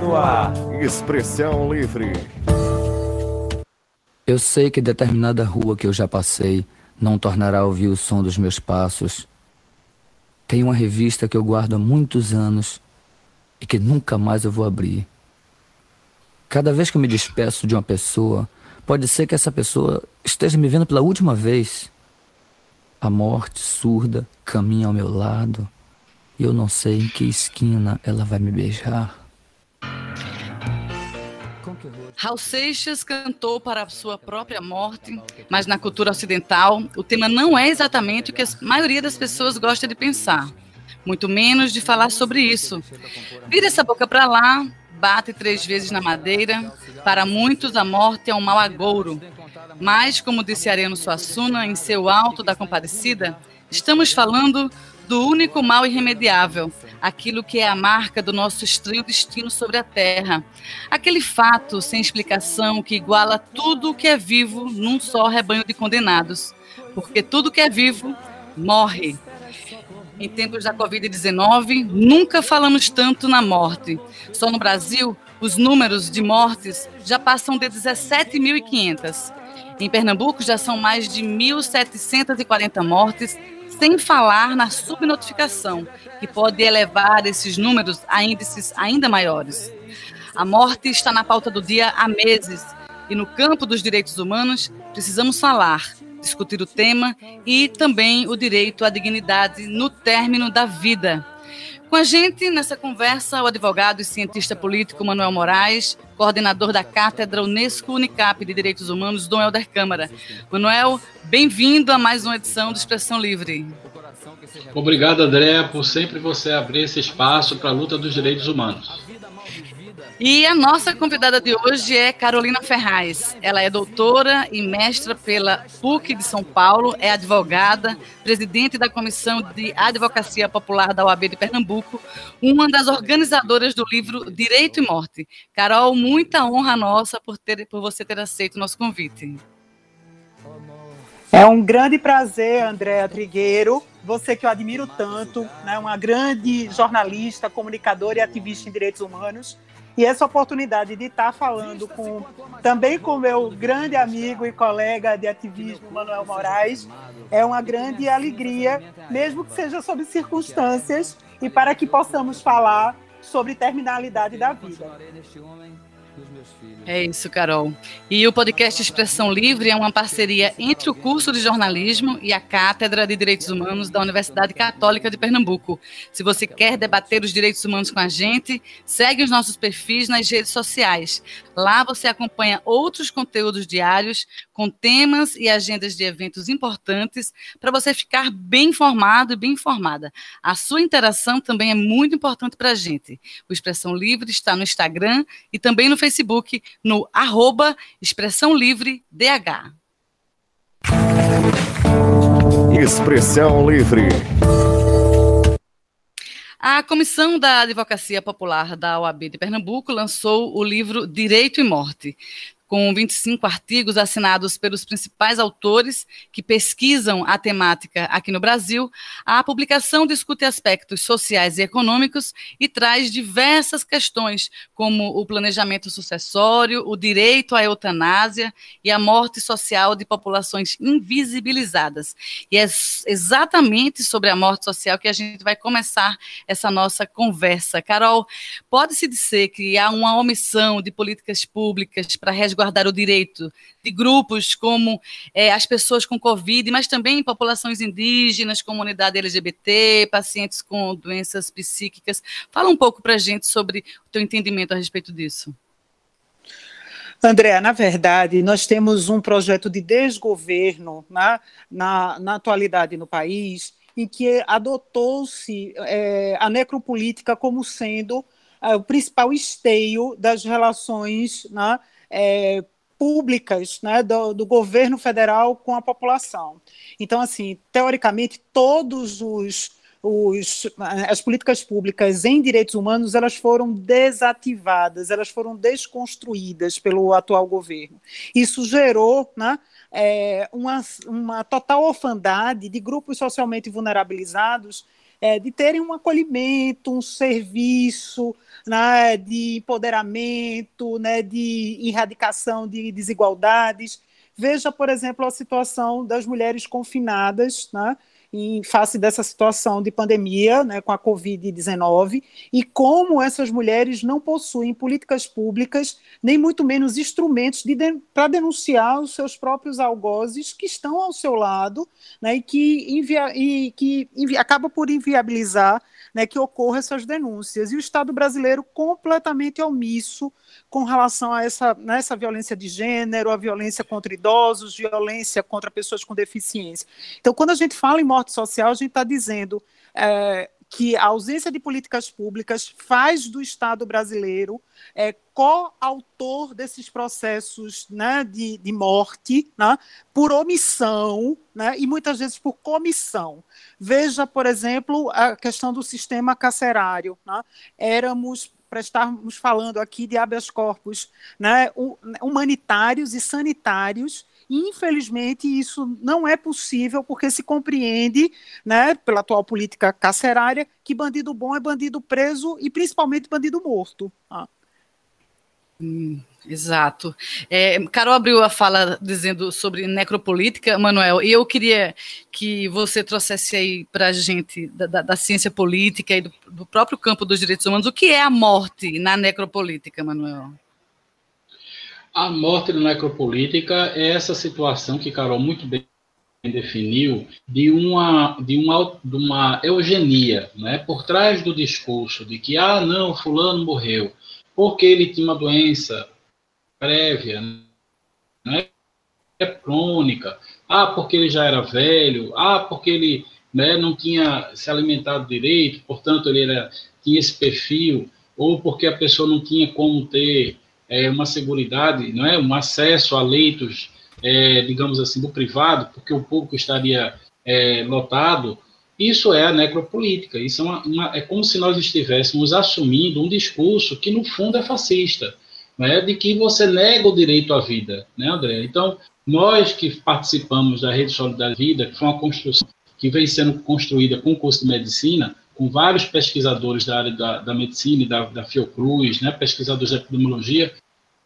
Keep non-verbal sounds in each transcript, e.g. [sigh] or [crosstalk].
No ar. Expressão Livre. Eu sei que determinada rua que eu já passei não tornará a ouvir o som dos meus passos. Tem uma revista que eu guardo há muitos anos e que nunca mais eu vou abrir. Cada vez que eu me despeço de uma pessoa, pode ser que essa pessoa esteja me vendo pela última vez. A morte surda caminha ao meu lado e eu não sei em que esquina ela vai me beijar. Raul Seixas cantou para a sua própria morte, mas na cultura ocidental, o tema não é exatamente o que a maioria das pessoas gosta de pensar, muito menos de falar sobre isso. Vira essa boca para lá, bate três vezes na madeira. Para muitos, a morte é um mau agouro. Mas, como disse Ariano Suassuna em seu Alto da Compadecida, estamos falando do único mal irremediável, aquilo que é a marca do nosso estranho destino sobre a Terra. Aquele fato sem explicação que iguala tudo o que é vivo num só rebanho de condenados. Porque tudo que é vivo morre. Em tempos da Covid-19, nunca falamos tanto na morte. Só no Brasil, os números de mortes já passam de 17.500. Em Pernambuco, já são mais de 1.740 mortes sem falar na subnotificação, que pode elevar esses números a índices ainda maiores. A morte está na pauta do dia há meses e no campo dos direitos humanos precisamos falar, discutir o tema e também o direito à dignidade no término da vida. Com a gente nessa conversa, o advogado e cientista político Manuel Moraes, coordenador da Cátedra Unesco Unicap de Direitos Humanos, Dom Helder Câmara. Manuel, bem-vindo a mais uma edição do Expressão Livre. Obrigado, André, por sempre você abrir esse espaço para a luta dos direitos humanos. E a nossa convidada de hoje é Carolina Ferraz. Ela é doutora e mestra pela PUC de São Paulo, é advogada, presidente da Comissão de Advocacia Popular da OAB de Pernambuco, uma das organizadoras do livro Direito e Morte. Carol, muita honra nossa por, ter, por você ter aceito o nosso convite. É um grande prazer, Andréa Trigueiro, você que eu admiro tanto, né, uma grande jornalista, comunicadora e ativista em direitos humanos. E essa oportunidade de estar falando com também com meu grande amigo e colega de ativismo, Manuel Moraes, é uma grande alegria, mesmo que seja sob circunstâncias, e para que possamos falar sobre terminalidade da vida. É isso, Carol. E o podcast Expressão Livre é uma parceria entre o curso de jornalismo e a Cátedra de Direitos Humanos da Universidade Católica de Pernambuco. Se você quer debater os direitos humanos com a gente, segue os nossos perfis nas redes sociais. Lá você acompanha outros conteúdos diários com temas e agendas de eventos importantes para você ficar bem informado e bem informada. A sua interação também é muito importante para a gente. O Expressão Livre está no Instagram e também no Facebook, no arroba Expressão Livre DH. Expressão Livre. A Comissão da Advocacia Popular da OAB de Pernambuco lançou o livro Direito e Morte com 25 artigos assinados pelos principais autores que pesquisam a temática aqui no Brasil, a publicação discute aspectos sociais e econômicos e traz diversas questões, como o planejamento sucessório, o direito à eutanásia e a morte social de populações invisibilizadas. E é exatamente sobre a morte social que a gente vai começar essa nossa conversa. Carol, pode-se dizer que há uma omissão de políticas públicas para resguardar resguardar o direito de grupos como é, as pessoas com Covid, mas também populações indígenas, comunidade LGBT, pacientes com doenças psíquicas. Fala um pouco para a gente sobre o teu entendimento a respeito disso. André, na verdade, nós temos um projeto de desgoverno né, na, na atualidade no país, em que adotou-se é, a necropolítica como sendo é, o principal esteio das relações né, é, públicas né, do, do, governo federal com a população. Então, assim, teoricamente, todos os, os as políticas públicas em direitos humanos elas foram desativadas, elas foram desconstruídas pelo atual governo. Isso gerou, né, é, uma, uma total orfandade de grupos socialmente vulnerabilizados é, de terem um acolhimento, um serviço, né, de empoderamento, né, de erradicação de desigualdades. Veja, por exemplo, a situação das mulheres confinadas, né, em face dessa situação de pandemia, né, com a Covid-19, e como essas mulheres não possuem políticas públicas, nem muito menos instrumentos de de, para denunciar os seus próprios algozes que estão ao seu lado né, e que, envia, e que envia, acaba por inviabilizar né, que ocorram essas denúncias. E o Estado brasileiro completamente omisso com relação a essa, né, essa violência de gênero, a violência contra idosos, violência contra pessoas com deficiência. Então, quando a gente fala em morte social, a gente está dizendo é, que a ausência de políticas públicas faz do Estado brasileiro é, coautor desses processos né, de, de morte né, por omissão né, e muitas vezes por comissão. Veja, por exemplo, a questão do sistema carcerário. Né? Éramos para estarmos falando aqui de habeas corpus né, humanitários e sanitários Infelizmente, isso não é possível, porque se compreende, né, pela atual política carcerária, que bandido bom é bandido preso e principalmente bandido morto. Ah. Hum, exato. É, Carol abriu a fala dizendo sobre necropolítica, Manuel, e eu queria que você trouxesse aí para a gente da, da, da, ciência política e do, do próprio campo dos direitos humanos, o que é a morte na necropolítica, Manuel? A morte na necropolítica é essa situação que Carol muito bem definiu de uma, de uma, de uma eugenia, né? por trás do discurso de que, ah, não, fulano morreu, porque ele tinha uma doença prévia, né? é crônica, ah, porque ele já era velho, ah, porque ele né, não tinha se alimentado direito, portanto ele era, tinha esse perfil, ou porque a pessoa não tinha como ter é, uma seguridade, não é, um acesso a leitos, é, digamos assim, do privado, porque o público estaria é, lotado, isso é a necropolítica. Isso é, uma, uma, é como se nós estivéssemos assumindo um discurso que, no fundo, é fascista, né, de que você nega o direito à vida, né, André? Então, nós que participamos da Rede Solidária Vida, que foi uma construção que vem sendo construída com o curso de medicina, com vários pesquisadores da área da, da medicina e da, da Fiocruz, né, pesquisadores de epidemiologia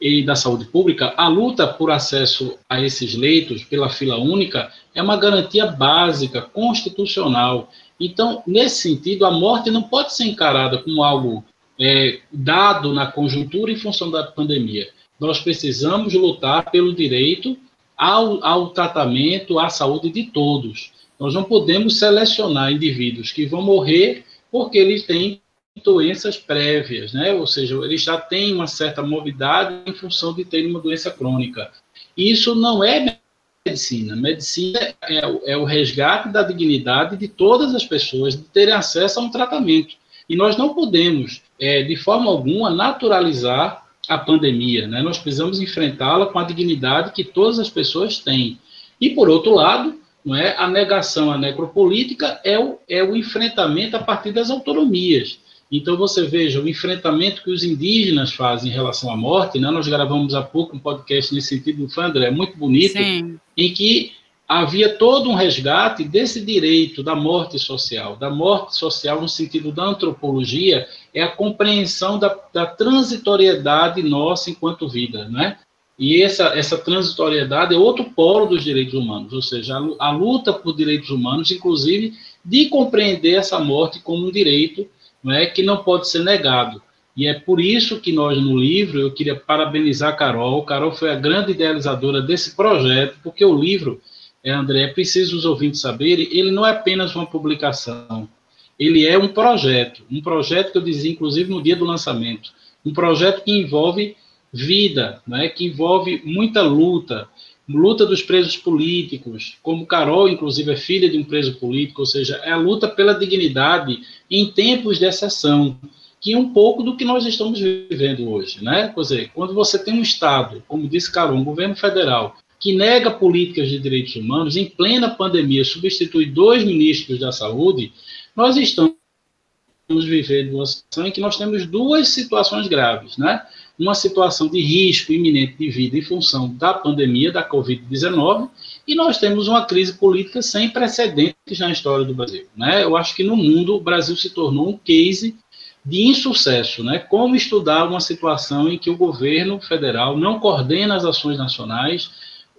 e da saúde pública, a luta por acesso a esses leitos pela fila única é uma garantia básica, constitucional. Então, nesse sentido, a morte não pode ser encarada como algo é, dado na conjuntura em função da pandemia. Nós precisamos lutar pelo direito ao, ao tratamento, à saúde de todos. Nós não podemos selecionar indivíduos que vão morrer porque eles têm doenças prévias, né? Ou seja, eles já têm uma certa morbidade em função de ter uma doença crônica. Isso não é medicina. Medicina é, é o resgate da dignidade de todas as pessoas de terem acesso a um tratamento. E nós não podemos, é, de forma alguma, naturalizar a pandemia. Né? Nós precisamos enfrentá-la com a dignidade que todas as pessoas têm. E, por outro lado, não é? A negação à necropolítica é o, é o enfrentamento a partir das autonomias. Então você veja o enfrentamento que os indígenas fazem em relação à morte, né? Nós gravamos há pouco um podcast nesse sentido, do Fandré, é muito bonito, Sim. em que havia todo um resgate desse direito da morte social. Da morte social, no sentido da antropologia, é a compreensão da, da transitoriedade nossa enquanto vida, né? E essa, essa transitoriedade é outro polo dos direitos humanos, ou seja, a, a luta por direitos humanos, inclusive, de compreender essa morte como um direito não é, que não pode ser negado. E é por isso que nós, no livro, eu queria parabenizar a Carol. Carol foi a grande idealizadora desse projeto, porque o livro, é, André, é preciso os ouvintes saberem, ele não é apenas uma publicação, ele é um projeto. Um projeto que eu dizia, inclusive, no dia do lançamento. Um projeto que envolve vida, né, que envolve muita luta, luta dos presos políticos, como Carol, inclusive, é filha de um preso político, ou seja, é a luta pela dignidade em tempos de exceção, que é um pouco do que nós estamos vivendo hoje, né? Quer dizer, quando você tem um Estado, como disse Carol, um governo federal, que nega políticas de direitos humanos, em plena pandemia, substitui dois ministros da saúde, nós estamos vivendo uma situação em que nós temos duas situações graves, né? Uma situação de risco iminente de vida em função da pandemia da Covid-19 e nós temos uma crise política sem precedentes na história do Brasil. Né? Eu acho que no mundo o Brasil se tornou um case de insucesso, né? Como estudar uma situação em que o governo federal não coordena as ações nacionais,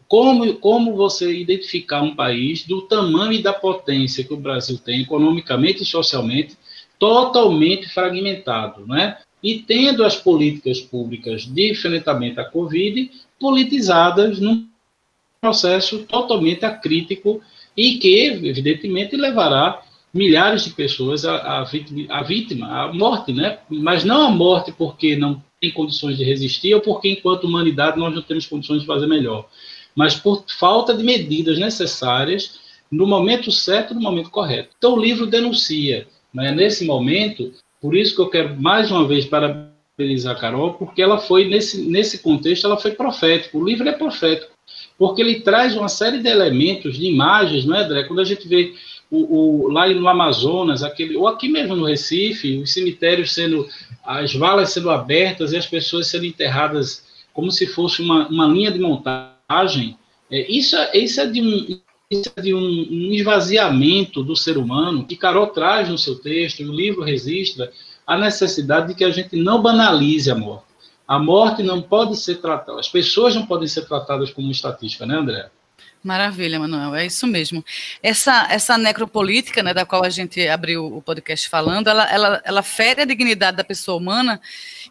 como, como você identificar um país do tamanho e da potência que o Brasil tem economicamente e socialmente totalmente fragmentado, né? E tendo as políticas públicas de enfrentamento à Covid politizadas num processo totalmente acrítico e que, evidentemente, levará milhares de pessoas à, vítima, à vítima, à morte, né? Mas não a morte porque não tem condições de resistir ou porque, enquanto humanidade, nós não temos condições de fazer melhor, mas por falta de medidas necessárias no momento certo, no momento correto. Então, o livro denuncia né, nesse momento. Por isso que eu quero mais uma vez parabenizar a Carol, porque ela foi, nesse, nesse contexto, ela foi profética. O livro é profético, porque ele traz uma série de elementos, de imagens, não é, André? Quando a gente vê o, o, lá no Amazonas, aquele, ou aqui mesmo no Recife, os cemitérios sendo, as valas sendo abertas e as pessoas sendo enterradas como se fosse uma, uma linha de montagem, é, isso, é, isso é de um, de um, um esvaziamento do ser humano, que Carol traz no seu texto, o livro registra, a necessidade de que a gente não banalize a morte. A morte não pode ser tratada, as pessoas não podem ser tratadas como estatística, né, André? Maravilha, Manuel, é isso mesmo. Essa, essa necropolítica, né, da qual a gente abriu o podcast falando, ela, ela, ela fere a dignidade da pessoa humana,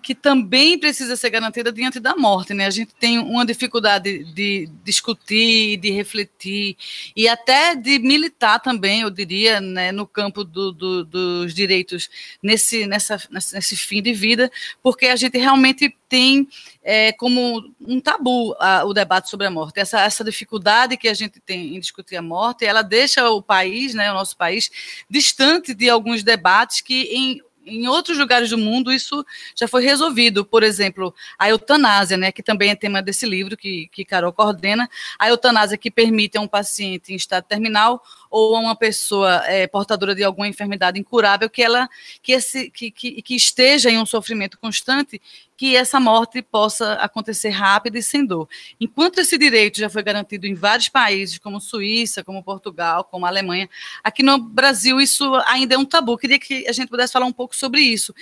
que também precisa ser garantida diante da morte. Né? A gente tem uma dificuldade de discutir, de refletir, e até de militar também, eu diria, né, no campo do, do, dos direitos nesse, nessa, nesse fim de vida, porque a gente realmente tem é, como um tabu a, o debate sobre a morte. Essa, essa dificuldade que a gente tem em discutir a morte, ela deixa o país, né, o nosso país, distante de alguns debates que em em outros lugares do mundo isso já foi resolvido. Por exemplo, a eutanásia, né, que também é tema desse livro que, que Carol coordena. A eutanásia que permite a um paciente em estado terminal ou a uma pessoa é, portadora de alguma enfermidade incurável que ela que, esse, que, que, que esteja em um sofrimento constante que essa morte possa acontecer rápida e sem dor. Enquanto esse direito já foi garantido em vários países, como Suíça, como Portugal, como Alemanha, aqui no Brasil isso ainda é um tabu. Queria que a gente pudesse falar um pouco sobre isso.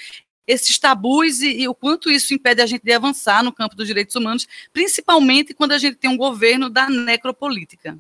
Esses tabus e, e o quanto isso impede a gente de avançar no campo dos direitos humanos, principalmente quando a gente tem um governo da necropolítica.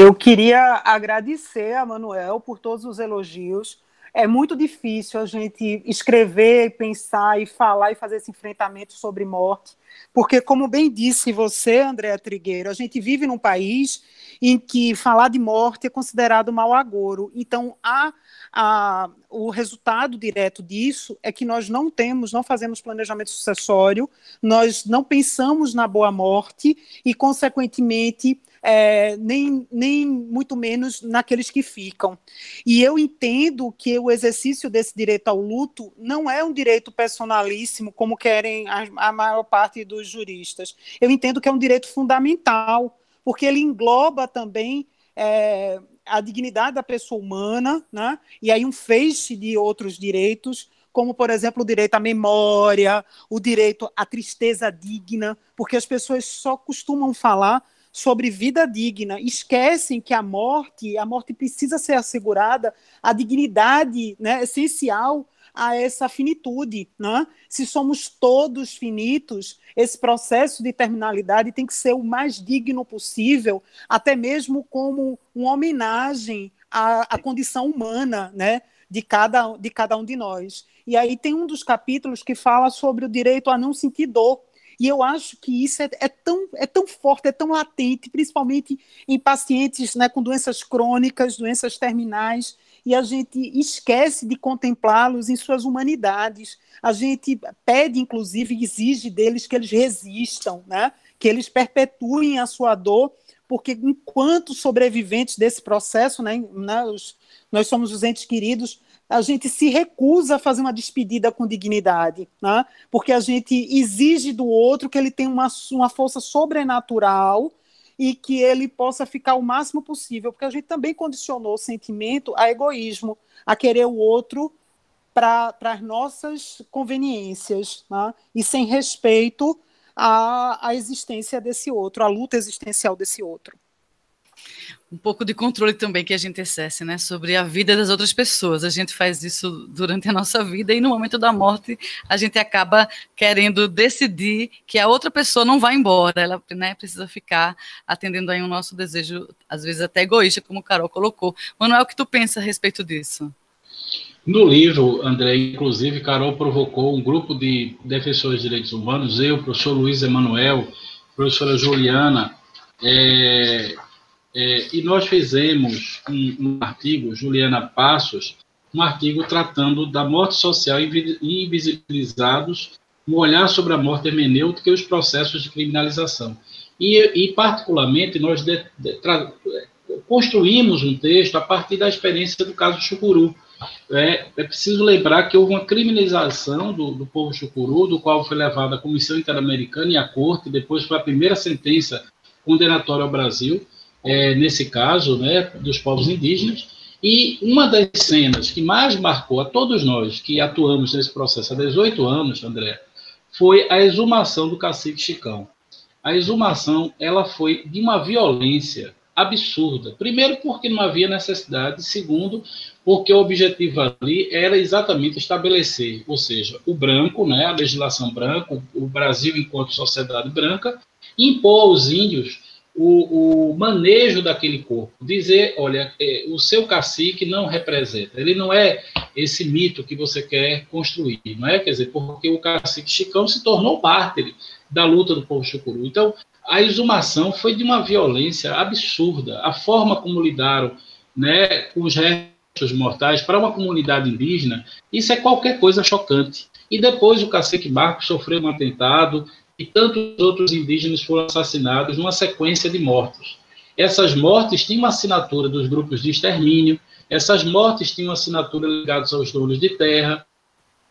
Eu queria agradecer a Manuel por todos os elogios é muito difícil a gente escrever, pensar e falar e fazer esse enfrentamento sobre morte, porque, como bem disse você, Andréa Trigueiro, a gente vive num país em que falar de morte é considerado mau agouro. Então, a, o resultado direto disso é que nós não temos, não fazemos planejamento sucessório, nós não pensamos na boa morte e, consequentemente, é, nem, nem muito menos naqueles que ficam. E eu entendo que o exercício desse direito ao luto não é um direito personalíssimo, como querem a, a maior parte dos juristas. Eu entendo que é um direito fundamental, porque ele engloba também. É, a dignidade da pessoa humana, né? e aí um feixe de outros direitos, como, por exemplo, o direito à memória, o direito à tristeza digna, porque as pessoas só costumam falar sobre vida digna, esquecem que a morte, a morte precisa ser assegurada, a dignidade né, essencial a essa finitude. Né? Se somos todos finitos, esse processo de terminalidade tem que ser o mais digno possível, até mesmo como uma homenagem à, à condição humana né, de, cada, de cada um de nós. E aí tem um dos capítulos que fala sobre o direito a não sentir dor. E eu acho que isso é, é, tão, é tão forte, é tão latente, principalmente em pacientes né, com doenças crônicas, doenças terminais, e a gente esquece de contemplá-los em suas humanidades. A gente pede, inclusive, exige deles que eles resistam, né? que eles perpetuem a sua dor, porque enquanto sobreviventes desse processo, né, né, os, nós somos os entes queridos, a gente se recusa a fazer uma despedida com dignidade, né? porque a gente exige do outro que ele tenha uma, uma força sobrenatural e que ele possa ficar o máximo possível, porque a gente também condicionou o sentimento a egoísmo, a querer o outro para as nossas conveniências né? e sem respeito à, à existência desse outro, à luta existencial desse outro um pouco de controle também que a gente exerce, né, sobre a vida das outras pessoas. A gente faz isso durante a nossa vida e no momento da morte a gente acaba querendo decidir que a outra pessoa não vai embora, ela, né, precisa ficar atendendo aí o nosso desejo, às vezes até egoísta, como o Carol colocou. Manuel, o que tu pensa a respeito disso? No livro, André, inclusive, Carol provocou um grupo de defensores de direitos humanos, eu, professor Luiz Emanuel, professora Juliana, é, é, e nós fizemos um, um, artigo, Juliana Passos, um artigo tratando da morte social e invisibilizados, um olhar sobre a morte hermenêutica e os processos de criminalização. E, e particularmente, nós de, de, tra, construímos um texto a partir da experiência do caso Chucuru. É, é preciso lembrar que houve uma criminalização do, do povo Chucuru, do qual foi levada a Comissão Interamericana e a Corte, depois foi a primeira sentença condenatória ao Brasil, é, nesse caso, né, dos povos indígenas. E uma das cenas que mais marcou a todos nós que atuamos nesse processo há 18 anos, André, foi a exumação do cacique Chicão. A exumação ela foi de uma violência absurda. Primeiro, porque não havia necessidade. Segundo, porque o objetivo ali era exatamente estabelecer, ou seja, o branco, né, a legislação branca, o Brasil enquanto sociedade branca, impor aos índios o, o, manejo daquele corpo, dizer, olha, é, o seu cacique não representa, ele não é esse mito que você quer construir, não é? Quer dizer, porque o cacique Chicão se tornou parte da luta do povo chucuru. Então, a exumação foi de uma violência absurda. A forma como lidaram né, com os restos mortais para uma comunidade indígena, isso é qualquer coisa chocante. E depois o cacique Marcos sofreu um atentado, e tantos outros indígenas foram assassinados numa sequência de mortes. Essas mortes tinham uma assinatura dos grupos de extermínio, essas mortes tinham assinatura ligadas aos donos de terra,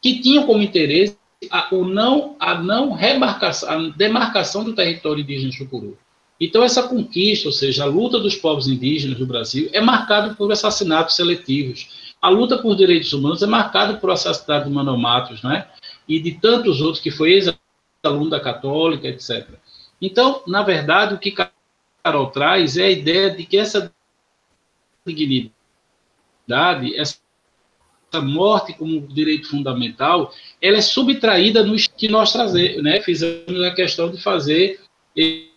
que tinham como interesse a, o não, a não remarcação, a demarcação do território indígena chucuru. Então, essa conquista, ou seja, a luta dos povos indígenas do Brasil, é marcada por assassinatos seletivos. A luta por direitos humanos é marcada por assassinato de Manomatos, né? E de tantos outros que foi aluno da Católica, etc. Então, na verdade, o que Carol traz é a ideia de que essa dignidade, essa morte como direito fundamental, ela é subtraída no que nós trazer, né? Fizemos a questão de fazer esse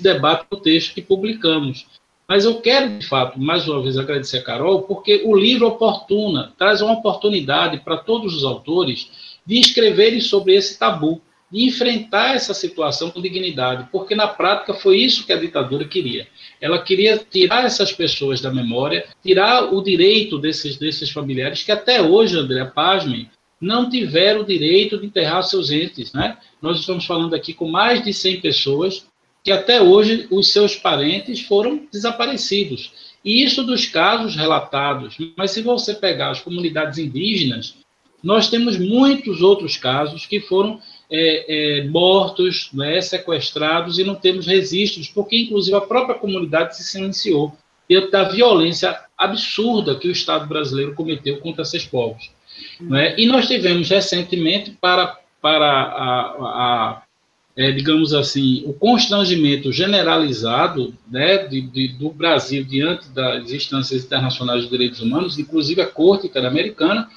debate no texto que publicamos. Mas eu quero, de fato, mais uma vez agradecer a Carol, porque o livro oportuna, traz uma oportunidade para todos os autores de escreverem sobre esse tabu de enfrentar essa situação com dignidade, porque na prática foi isso que a ditadura queria. Ela queria tirar essas pessoas da memória, tirar o direito desses, desses familiares que até hoje, André, pasmem, não tiveram o direito de enterrar seus entes. Né? Nós estamos falando aqui com mais de 100 pessoas que até hoje os seus parentes foram desaparecidos. E isso dos casos relatados. Mas se você pegar as comunidades indígenas, nós temos muitos outros casos que foram é, é, mortos, né, sequestrados e não temos registros, porque inclusive a própria comunidade se silenciou diante da violência absurda que o Estado brasileiro cometeu contra esses povos. Né? E nós tivemos recentemente, para, para a, a é, digamos assim, o constrangimento generalizado né, de, de, do Brasil diante das instâncias internacionais de direitos humanos, inclusive a Corte Interamericana,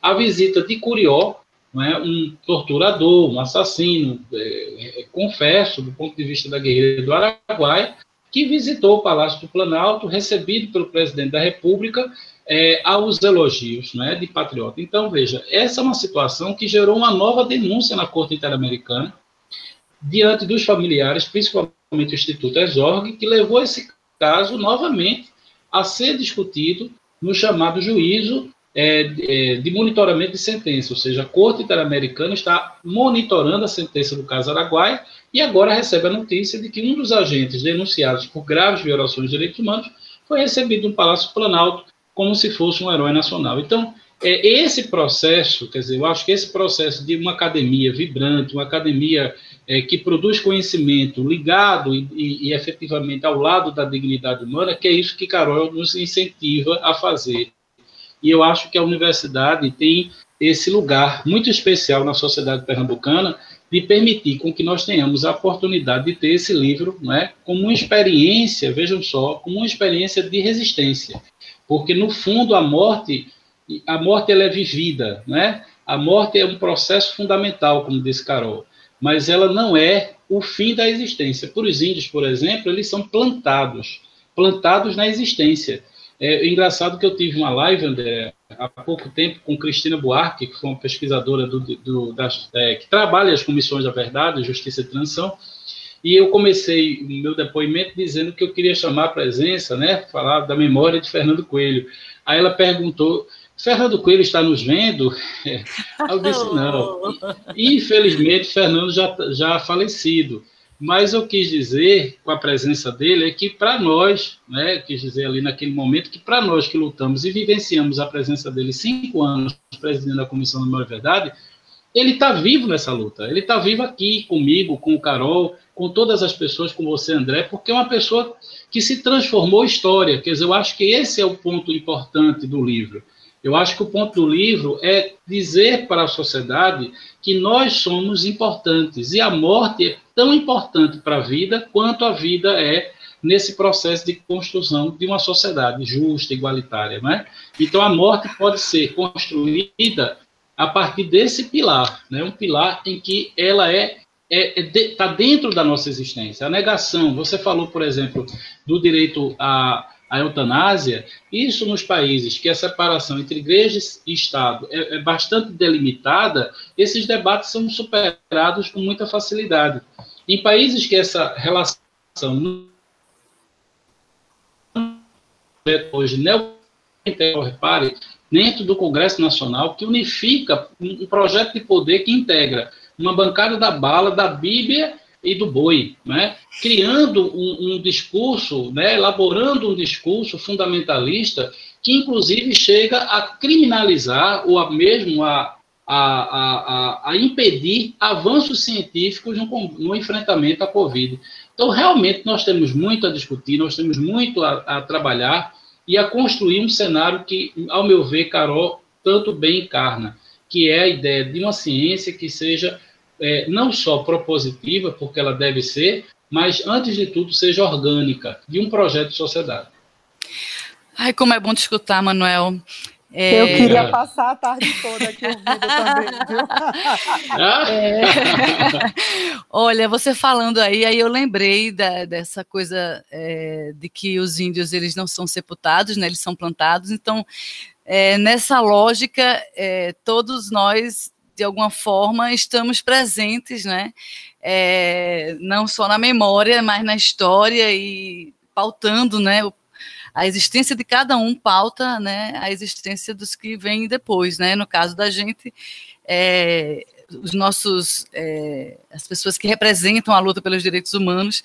a visita de Curió, é, um torturador, um assassino, é, é, confesso, do ponto de vista da guerrilha do Araguaia, que visitou o Palácio do Planalto, recebido pelo presidente da República, é, aos elogios né, de patriota. Então, veja, essa é uma situação que gerou uma nova denúncia na Corte Interamericana, diante dos familiares, principalmente o Instituto Exorg, que levou esse caso novamente a ser discutido no chamado juízo é, é, de monitoramento de sentença, ou seja, a Corte Interamericana está monitorando a sentença do caso Araguaia e agora recebe a notícia de que um dos agentes denunciados por graves violações de direitos humanos foi recebido no Palácio Planalto como se fosse um herói nacional. Então, é, esse processo, quer dizer, eu acho que esse processo de uma academia vibrante, uma academia é, que produz conhecimento ligado e, e, e, efetivamente ao lado da dignidade humana, que é isso que Carol nos incentiva a fazer. E eu acho que a universidade tem esse lugar muito especial na sociedade pernambucana de permitir com que nós tenhamos a oportunidade de ter esse livro né, como uma experiência, vejam só, como uma experiência de resistência. Porque, no fundo, a morte, a morte ela é vivida, né? A morte é um processo fundamental, como disse Carol, mas ela não é o fim da existência. Por os índios, por exemplo, eles são plantados, plantados na existência. É engraçado que eu tive uma live, André, há pouco tempo com Cristina Buarque, que foi uma pesquisadora do, do, das, é, que trabalha as comissões da verdade, justiça e transição, e eu comecei o meu depoimento dizendo que eu queria chamar a presença, né, falar da memória de Fernando Coelho. Aí ela perguntou, Fernando Coelho está nos vendo? [laughs] Eu disse, não. [laughs] Infelizmente, Fernando já, já falecido. Mas eu quis dizer, com a presença dele, é que para nós, né, quis dizer ali naquele momento, que para nós que lutamos e vivenciamos a presença dele cinco anos presidente da Comissão da e Verdade, ele está vivo nessa luta. Ele está vivo aqui comigo, com o Carol, com todas as pessoas, com você, André, porque é uma pessoa que se transformou história. Quer dizer, eu acho que esse é o ponto importante do livro. Eu acho que o ponto do livro é dizer para a sociedade que nós somos importantes e a morte tão importante para a vida quanto a vida é nesse processo de construção de uma sociedade justa, igualitária, né? Então a morte pode ser construída a partir desse pilar, né? Um pilar em que ela é está é, é tá dentro da nossa existência. A negação, você falou, por exemplo, do direito a a eutanásia, isso nos países que a separação entre igreja e Estado é, é bastante delimitada, esses debates são superados com muita facilidade. Em países que essa relação hoje não repare, dentro do Congresso Nacional, que unifica um projeto de poder que integra uma bancada da bala, da Bíblia e do boi, né? criando um, um, discurso, né? elaborando um discurso fundamentalista que, inclusive, chega a criminalizar ou a mesmo a, a, a, a impedir avanços científicos no, no, enfrentamento à Covid. Então, realmente, nós temos muito a discutir, nós temos muito a, a trabalhar e a construir um cenário que, ao meu ver, Carol tanto bem encarna, que é a ideia de uma ciência que seja é, não só propositiva, porque ela deve ser, mas, antes de tudo, seja orgânica, de um projeto de sociedade. Ai, como é bom te escutar, Manuel. É... Eu queria passar a tarde toda aqui ouvindo [laughs] também, viu? é... [laughs] Olha, você falando aí, aí eu lembrei da, dessa coisa é, de que os índios eles não são sepultados, né? Eles são plantados. Então, é, nessa lógica, é, todos nós de alguma forma estamos presentes, né? É, não só na memória, mas na história e pautando, né? A existência de cada um pauta, né? A existência dos que vêm depois, né? No caso da gente, é, os nossos, é, as pessoas que representam a luta pelos direitos humanos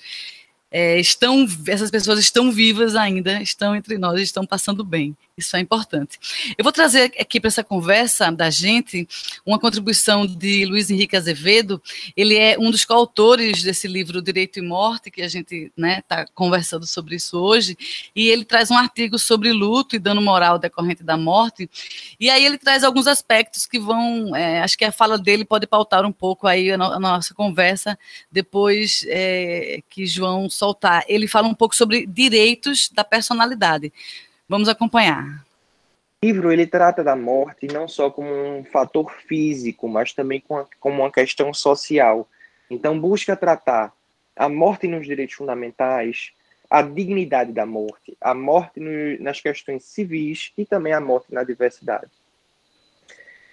é, estão, essas pessoas estão vivas ainda, estão entre nós, estão passando bem. Isso é importante. Eu vou trazer aqui para essa conversa da gente uma contribuição de Luiz Henrique Azevedo. Ele é um dos coautores desse livro Direito e Morte, que a gente está né, tá conversando sobre isso hoje. E ele traz um artigo sobre luto e dano moral decorrente da morte. E aí ele traz alguns aspectos que vão. É, acho que a fala dele pode pautar um pouco aí a, no, a nossa conversa depois é, que João soltar. Ele fala um pouco sobre direitos da personalidade. Vamos acompanhar. O livro ele trata da morte não só como um fator físico, mas também como uma questão social. Então busca tratar a morte nos direitos fundamentais, a dignidade da morte, a morte no, nas questões civis e também a morte na diversidade.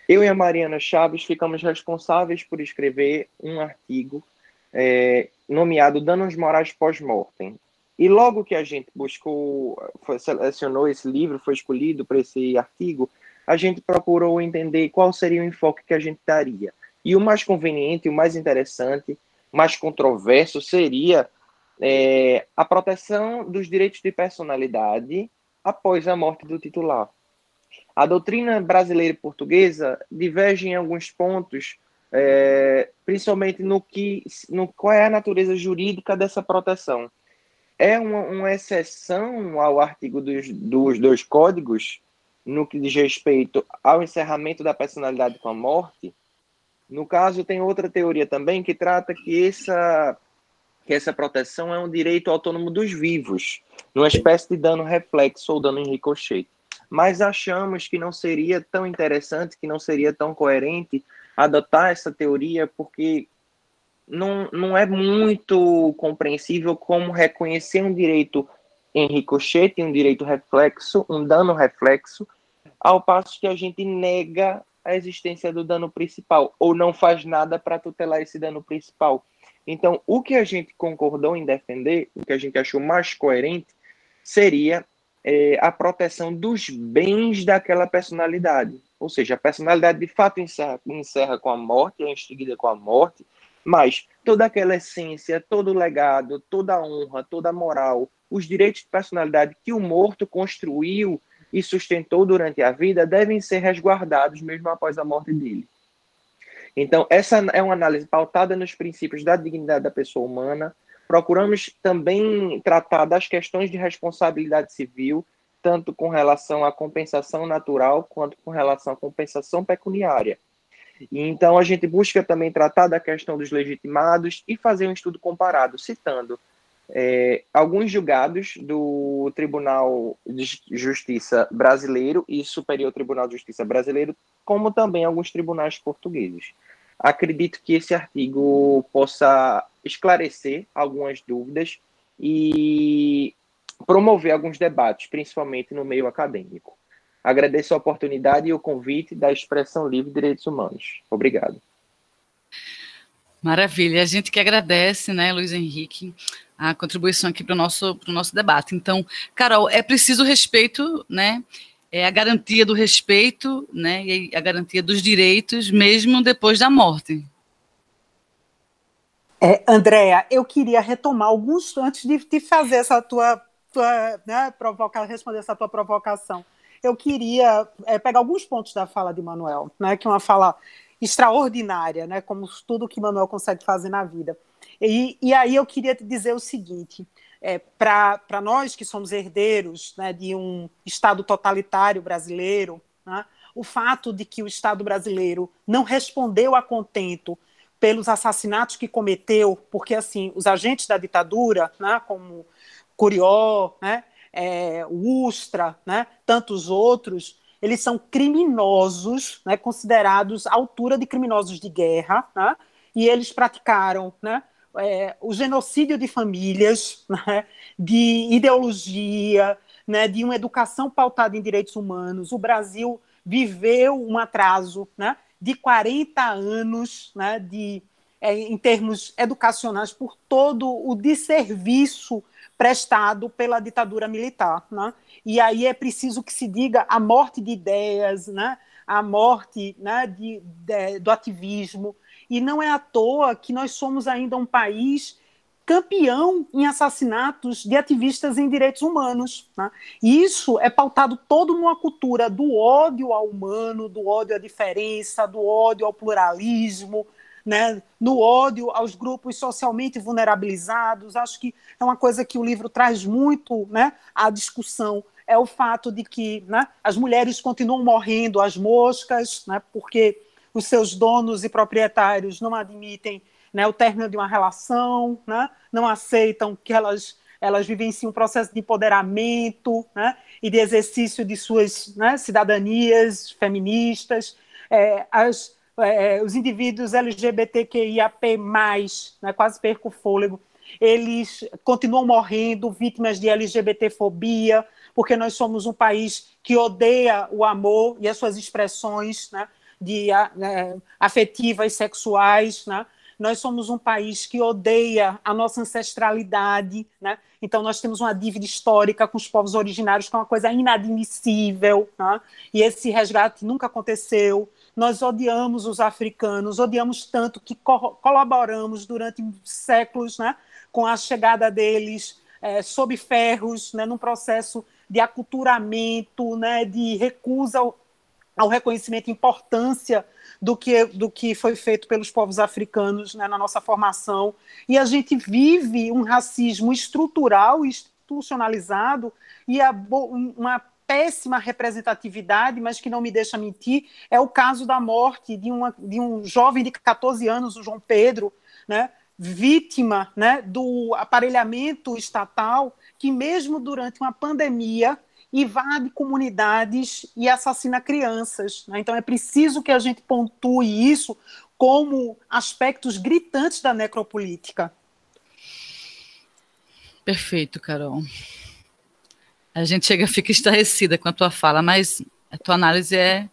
Eu e a Mariana Chaves ficamos responsáveis por escrever um artigo é, nomeado Danos Morais Pós-Mortem, e logo que a gente buscou, foi, selecionou esse livro, foi escolhido para esse artigo, a gente procurou entender qual seria o enfoque que a gente daria. E o mais conveniente, o mais interessante, mais controverso seria é, a proteção dos direitos de personalidade após a morte do titular. A doutrina brasileira e portuguesa diverge em alguns pontos, é, principalmente no que, no qual é a natureza jurídica dessa proteção é uma, uma exceção ao artigo dos, dos dois códigos no que diz respeito ao encerramento da personalidade com a morte, no caso, tem outra teoria também que trata que essa, que essa proteção é um direito autônomo dos vivos, numa espécie de dano reflexo ou dano em ricochete. Mas achamos que não seria tão interessante, que não seria tão coerente adotar essa teoria, porque não, não é muito compreensível como reconhecer um direito em ricochete, um direito reflexo, um dano reflexo, ao passo que a gente nega a existência do dano principal, ou não faz nada para tutelar esse dano principal. Então, o que a gente concordou em defender, o que a gente achou mais coerente, seria é, a proteção dos bens daquela personalidade. Ou seja, a personalidade de fato encerra, encerra com a morte, é extinguida com a morte, mas toda aquela essência, todo o legado, toda a honra, toda a moral, os direitos de personalidade que o morto construiu e sustentou durante a vida devem ser resguardados mesmo após a morte dele. Então, essa é uma análise pautada nos princípios da dignidade da pessoa humana. Procuramos também tratar das questões de responsabilidade civil, tanto com relação à compensação natural quanto com relação à compensação pecuniária. E então, a gente busca também tratar da questão dos legitimados e fazer um estudo comparado, citando é, alguns julgados do Tribunal de Justiça brasileiro e Superior Tribunal de Justiça brasileiro, como também alguns tribunais portugueses. Acredito que esse artigo possa esclarecer algumas dúvidas e promover alguns debates, principalmente no meio acadêmico. Agradeço a oportunidade e o convite da Expressão Livre de Direitos Humanos. Obrigado. Maravilha. A gente que agradece, né, Luiz Henrique, a contribuição aqui para o nosso, nosso debate. Então, Carol, é preciso respeito, né? É a garantia do respeito, né? E a garantia dos direitos, mesmo depois da morte. É, Andréa, eu queria retomar alguns antes de, de fazer essa tua, tua né, provocar, responder essa tua provocação. Eu queria é, pegar alguns pontos da fala de Manuel, né? Que é uma fala extraordinária, né? Como tudo que Manuel consegue fazer na vida. E, e aí eu queria te dizer o seguinte: é, para nós que somos herdeiros né, de um Estado totalitário brasileiro, né, o fato de que o Estado brasileiro não respondeu a contento pelos assassinatos que cometeu, porque assim os agentes da ditadura, né, como Curió, né, é, Ustra, né, tantos outros, eles são criminosos, né, considerados à altura de criminosos de guerra, né, e eles praticaram né, é, o genocídio de famílias, né, de ideologia, né, de uma educação pautada em direitos humanos. O Brasil viveu um atraso né, de 40 anos né, de, é, em termos educacionais por todo o desserviço prestado pela ditadura militar. Né? E aí é preciso que se diga a morte de ideias, né? a morte né, de, de, do ativismo. E não é à toa que nós somos ainda um país campeão em assassinatos de ativistas em direitos humanos. Né? E isso é pautado todo numa cultura do ódio ao humano, do ódio à diferença, do ódio ao pluralismo, né, no ódio aos grupos socialmente vulnerabilizados. Acho que é uma coisa que o livro traz muito né, à discussão. É o fato de que né, as mulheres continuam morrendo às moscas, né, porque os seus donos e proprietários não admitem né, o término de uma relação, né, não aceitam que elas, elas vivenciem um processo de empoderamento né, e de exercício de suas né, cidadanias feministas. É, as, é, os indivíduos LGBTQIAP+, né, quase perco o fôlego, eles continuam morrendo vítimas de LGBTfobia, porque nós somos um país que odeia o amor e as suas expressões né, de, né, afetivas, sexuais, né? Nós somos um país que odeia a nossa ancestralidade, né? Então nós temos uma dívida histórica com os povos originários que é uma coisa inadmissível, né? E esse resgate nunca aconteceu. Nós odiamos os africanos, odiamos tanto que co colaboramos durante séculos, né? Com a chegada deles é, sob ferros, né? Num processo de aculturamento, né? De recusa ao, ao reconhecimento e importância do que, do que foi feito pelos povos africanos né, na nossa formação. E a gente vive um racismo estrutural, institucionalizado, e a, uma péssima representatividade, mas que não me deixa mentir, é o caso da morte de, uma, de um jovem de 14 anos, o João Pedro, né, vítima né, do aparelhamento estatal, que mesmo durante uma pandemia invade comunidades e assassina crianças. Né? Então é preciso que a gente pontue isso como aspectos gritantes da necropolítica. Perfeito, Carol. A gente chega, fica estarrecida com a tua fala, mas a tua análise é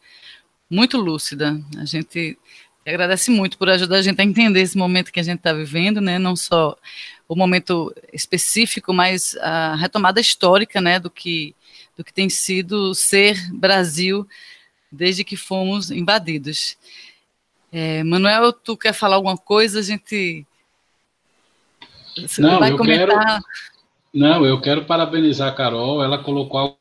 muito lúcida. A gente agradece muito por ajudar a gente a entender esse momento que a gente está vivendo, né? Não só o momento específico, mas a retomada histórica, né, do que do que tem sido ser Brasil desde que fomos invadidos. É, Manuel, tu quer falar alguma coisa? A gente Você não, vai eu comentar. Quero, não, eu quero parabenizar a Carol. Ela colocou algo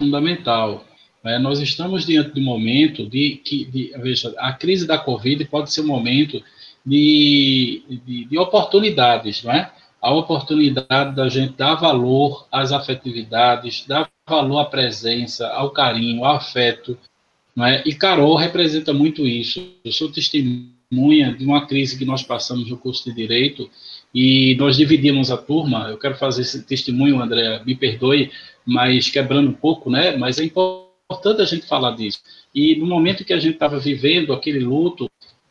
fundamental. É, nós estamos diante de um momento de que, de, veja, a crise da Covid pode ser um momento de, de, de oportunidades, não é? A oportunidade da gente dar valor às afetividades, dar valor à presença, ao carinho, ao afeto, não é? E Carol representa muito isso. Eu sou testemunha de uma crise que nós passamos no curso de Direito e nós dividimos a turma. Eu quero fazer esse testemunho, André, me perdoe, mas quebrando um pouco, né? Mas é importante a gente falar disso. E no momento que a gente estava vivendo aquele luto,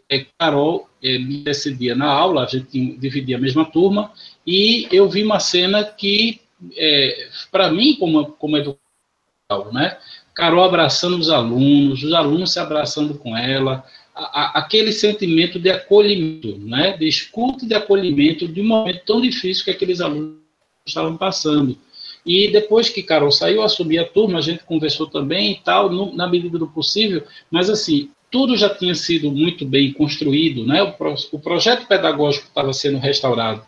é, Carol é, me decidia na aula, a gente dividia a mesma turma, e eu vi uma cena que, é, para mim, como, como educador, né? Carol abraçando os alunos, os alunos se abraçando com ela, a, aquele sentimento de acolhimento, né? de escuta e de acolhimento de um momento tão difícil que aqueles alunos estavam passando. E depois que Carol saiu, assumi a turma, a gente conversou também e tal, no, na medida do possível, mas assim, tudo já tinha sido muito bem construído, né? O, pro, o projeto pedagógico estava sendo restaurado.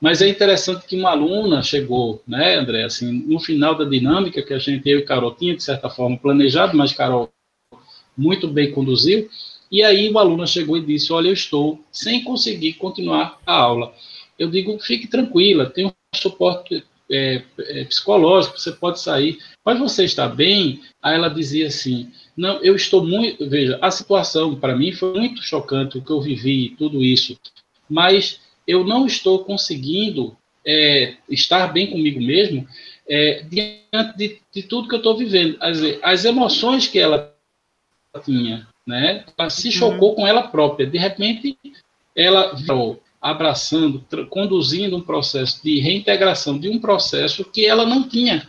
Mas é interessante que uma aluna chegou, né, André, assim, no final da dinâmica que a gente, eu e Carol, tinha, de certa forma, planejado, mas Carol muito bem conduziu, e aí uma aluna chegou e disse, olha, eu estou sem conseguir continuar a aula. Eu digo, fique tranquila, tem um suporte é, é, psicológico, você pode sair, mas você está bem? Aí ela dizia assim: Não, eu estou muito. Veja, a situação para mim foi muito chocante, o que eu vivi, tudo isso, mas eu não estou conseguindo é, estar bem comigo mesmo é, diante de, de, tudo que eu estou vivendo. As, as emoções que ela tinha, né? Ela se uhum. chocou com ela própria. De repente, ela virou abraçando, conduzindo um processo de reintegração de um processo que ela não tinha.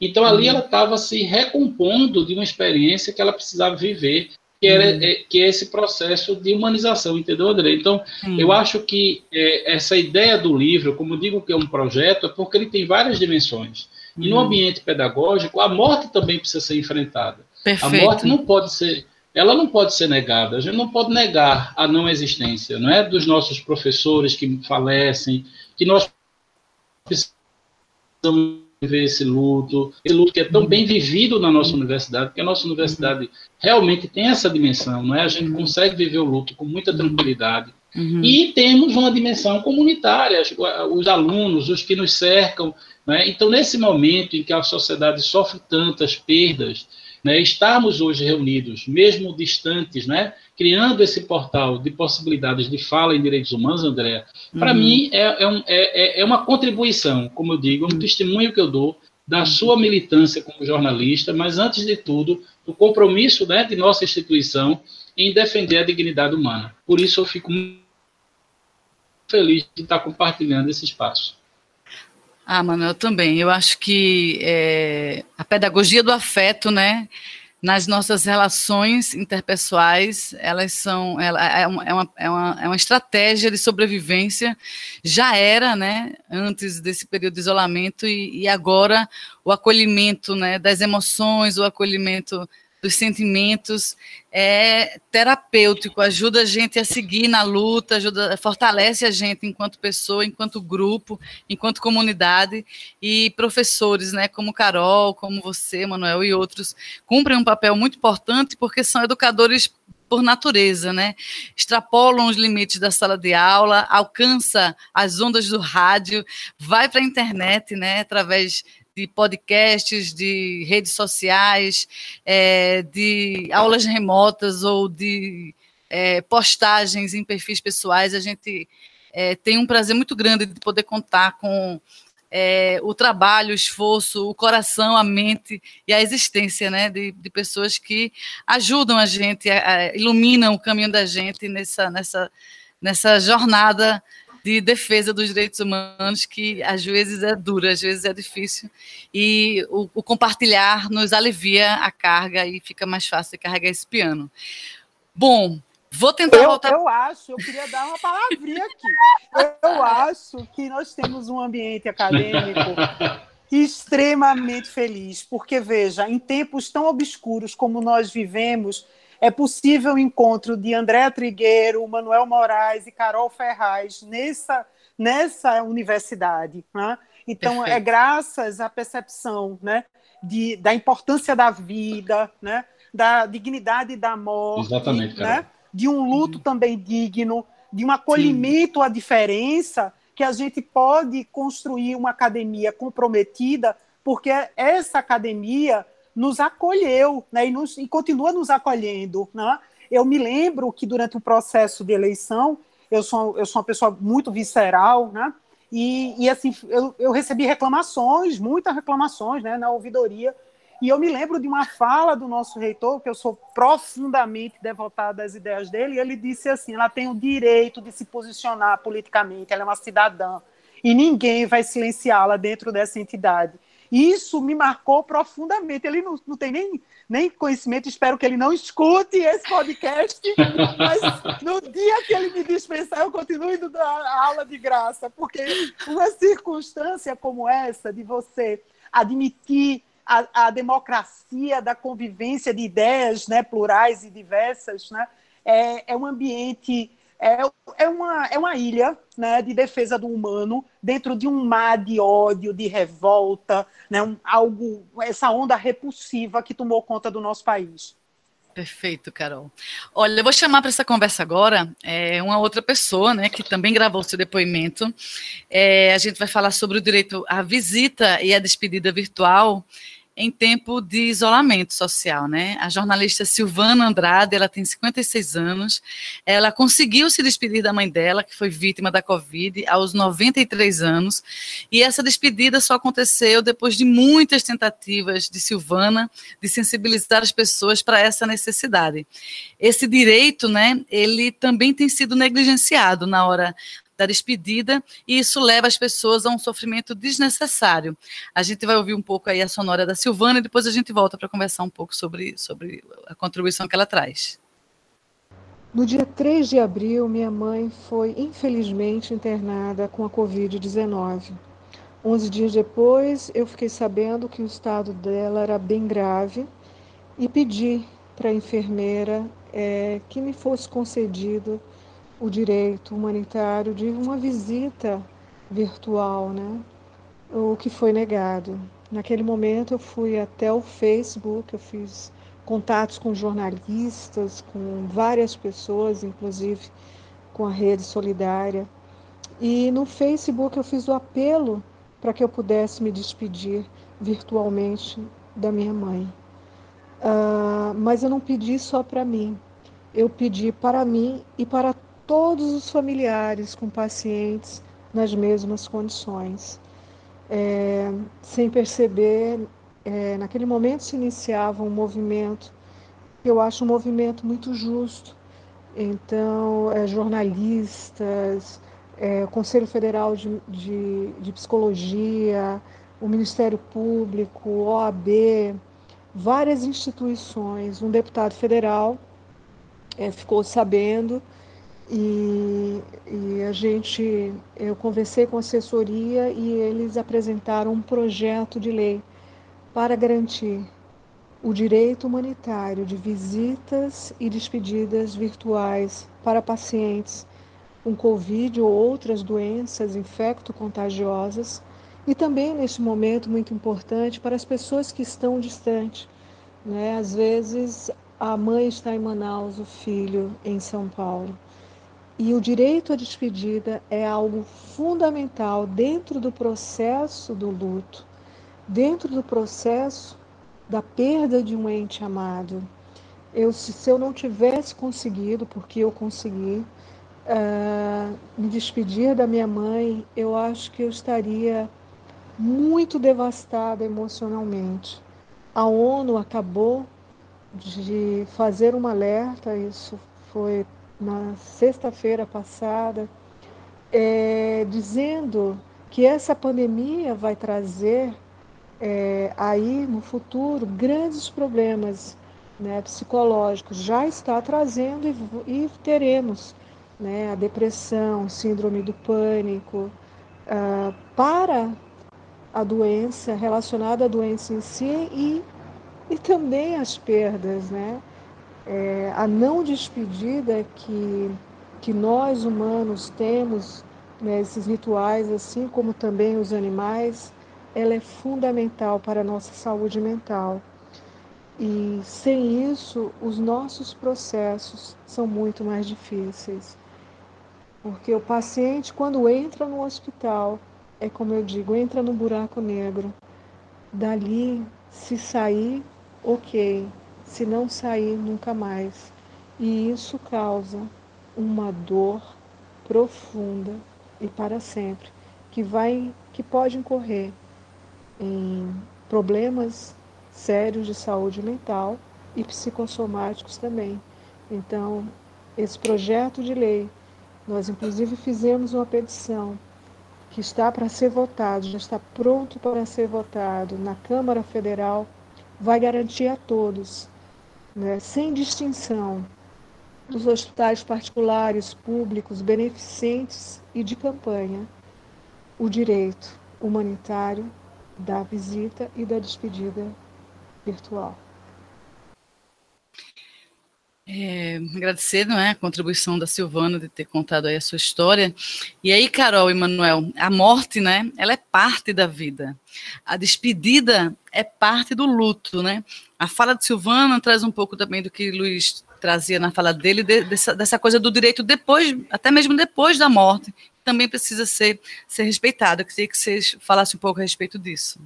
Então ali uhum. ela estava se recompondo de uma experiência que ela precisava viver, que era uhum. é, que é esse processo de humanização, entendeu, André? Então uhum. eu acho que é, essa ideia do livro, como eu digo que é um projeto, é porque ele tem várias dimensões. E no uhum. ambiente pedagógico, a morte também precisa ser enfrentada. Perfeito. A morte não pode ser ela não pode ser negada. A gente não pode negar a não existência, não é, dos nossos professores que falecem, que nós precisamos ver esse luto, esse luto que é tão bem vivido na nossa universidade, porque a nossa universidade realmente tem essa dimensão, não é? A gente consegue viver o luto com muita tranquilidade. Uhum. E temos uma dimensão comunitária, os alunos, os que nos cercam. É? Então, nesse momento em que a sociedade sofre tantas perdas, né, estarmos hoje reunidos, mesmo distantes, né, criando esse portal de possibilidades de fala em direitos humanos, André, para uhum. mim é, é, um, é, é, é, uma contribuição, como eu digo, um testemunho que eu dou da uhum. sua militância como jornalista, mas antes de tudo, do compromisso né, de nossa instituição em defender a dignidade humana. Por isso eu fico muito feliz de estar compartilhando esse espaço. Ah, Manuel, também. Eu acho que é, a pedagogia do afeto, né, nas nossas relações interpessoais, elas são, ela, é, uma, é, uma, é, uma, é uma estratégia de sobrevivência, já era, né, antes desse período de isolamento, e, e agora o acolhimento, né, das emoções, o acolhimento dos sentimentos é terapêutico, ajuda a gente a seguir na luta, ajuda, fortalece a gente enquanto pessoa, enquanto grupo, enquanto comunidade e professores, né, como Carol, como você, Manuel e outros, cumprem um papel muito importante porque são educadores por natureza, né? Extrapolam os limites da sala de aula, alcança as ondas do rádio, vai para a internet, né? Através de podcasts, de redes sociais, é, de aulas remotas ou de é, postagens em perfis pessoais. A gente é, tem um prazer muito grande de poder contar com é, o trabalho, o esforço, o coração, a mente e a existência né, de, de pessoas que ajudam a gente, a, a, iluminam o caminho da gente nessa, nessa, nessa jornada de defesa dos direitos humanos, que às vezes é dura, às vezes é difícil, e o, o compartilhar nos alivia a carga e fica mais fácil de carregar esse piano. Bom, Vou tentar eu, voltar. Eu acho, eu queria dar uma palavrinha aqui. [laughs] Eu acho que nós temos um ambiente acadêmico [laughs] extremamente feliz, porque, veja, em tempos tão obscuros como nós vivemos, é possível o encontro de André Trigueiro, Manuel Moraes e Carol Ferraz nessa, nessa universidade. Né? Então, é Perfeito. é graças à percepção né, de, da importância da vida, né, da dignidade da morte. Exatamente, né? de um luto uhum. também digno, de um acolhimento Sim. à diferença, que a gente pode construir uma academia comprometida, porque essa academia nos acolheu né, e, nos, e continua nos acolhendo. Né? Eu me lembro que durante o processo de eleição, eu sou, eu sou uma pessoa muito visceral, né? E, e assim, eu, eu recebi reclamações, muitas reclamações né, na ouvidoria, e eu me lembro de uma fala do nosso reitor, que eu sou profundamente devotada às ideias dele, e ele disse assim: ela tem o direito de se posicionar politicamente, ela é uma cidadã, e ninguém vai silenciá-la dentro dessa entidade. Isso me marcou profundamente. Ele não, não tem nem, nem conhecimento, espero que ele não escute esse podcast, [laughs] mas no dia que ele me dispensar, eu continuo indo dar aula de graça, porque uma circunstância como essa, de você admitir a, a democracia da convivência de ideias né, plurais e diversas, né, é, é um ambiente, é, é, uma, é uma ilha né, de defesa do humano dentro de um mar de ódio, de revolta, né, um, algo, essa onda repulsiva que tomou conta do nosso país. Perfeito, Carol. Olha, eu vou chamar para essa conversa agora é, uma outra pessoa, né, que também gravou seu depoimento. É, a gente vai falar sobre o direito à visita e à despedida virtual em tempo de isolamento social, né? A jornalista Silvana Andrade, ela tem 56 anos, ela conseguiu se despedir da mãe dela, que foi vítima da Covid, aos 93 anos, e essa despedida só aconteceu depois de muitas tentativas de Silvana de sensibilizar as pessoas para essa necessidade. Esse direito, né, ele também tem sido negligenciado na hora da despedida, e isso leva as pessoas a um sofrimento desnecessário. A gente vai ouvir um pouco aí a sonora da Silvana e depois a gente volta para conversar um pouco sobre, sobre a contribuição que ela traz. No dia 3 de abril, minha mãe foi infelizmente internada com a Covid-19. Onze dias depois, eu fiquei sabendo que o estado dela era bem grave e pedi para a enfermeira é, que me fosse concedido o direito humanitário de uma visita virtual, né? O que foi negado. Naquele momento eu fui até o Facebook, eu fiz contatos com jornalistas, com várias pessoas, inclusive com a rede solidária. E no Facebook eu fiz o apelo para que eu pudesse me despedir virtualmente da minha mãe. Uh, mas eu não pedi só para mim, eu pedi para mim e para todos os familiares com pacientes nas mesmas condições. É, sem perceber, é, naquele momento se iniciava um movimento, eu acho um movimento muito justo. Então, é, jornalistas, é, Conselho Federal de, de, de Psicologia, o Ministério Público, OAB, várias instituições, um deputado federal é, ficou sabendo e, e, a gente, eu conversei com a assessoria e eles apresentaram um projeto de lei para garantir o direito humanitário de visitas e despedidas virtuais para pacientes com Covid ou outras doenças infecto-contagiosas e também, neste momento muito importante, para as pessoas que estão distantes. Né? Às vezes, a mãe está em Manaus, o filho em São Paulo. E o direito à despedida é algo fundamental dentro do processo do luto, dentro do processo da perda de um ente amado. Eu, se eu não tivesse conseguido, porque eu consegui, uh, me despedir da minha mãe, eu acho que eu estaria muito devastada emocionalmente. A ONU acabou de fazer um alerta, isso foi na sexta-feira passada, é, dizendo que essa pandemia vai trazer é, aí no futuro grandes problemas né, psicológicos. Já está trazendo e, e teremos né, a depressão, síndrome do pânico, uh, para a doença, relacionada à doença em si e, e também as perdas, né? É, a não despedida que, que nós humanos temos, né, esses rituais, assim como também os animais, ela é fundamental para a nossa saúde mental. E sem isso, os nossos processos são muito mais difíceis. Porque o paciente, quando entra no hospital, é como eu digo, entra no buraco negro. Dali, se sair, ok. Se não sair, nunca mais. E isso causa uma dor profunda e para sempre, que vai, que pode incorrer em problemas sérios de saúde mental e psicossomáticos também. Então, esse projeto de lei, nós inclusive fizemos uma petição que está para ser votado, já está pronto para ser votado na Câmara Federal, vai garantir a todos, né, sem distinção, dos hospitais particulares, públicos, beneficentes e de campanha, o direito humanitário da visita e da despedida virtual. É, agradecer não é, a contribuição da Silvana de ter contado aí a sua história. E aí, Carol e Manuel, a morte, né, ela é parte da vida. A despedida é parte do luto, né? A fala de Silvana traz um pouco também do que Luiz trazia na fala dele, de, dessa, dessa coisa do direito depois, até mesmo depois da morte, também precisa ser, ser respeitado. Eu queria que vocês falassem um pouco a respeito disso.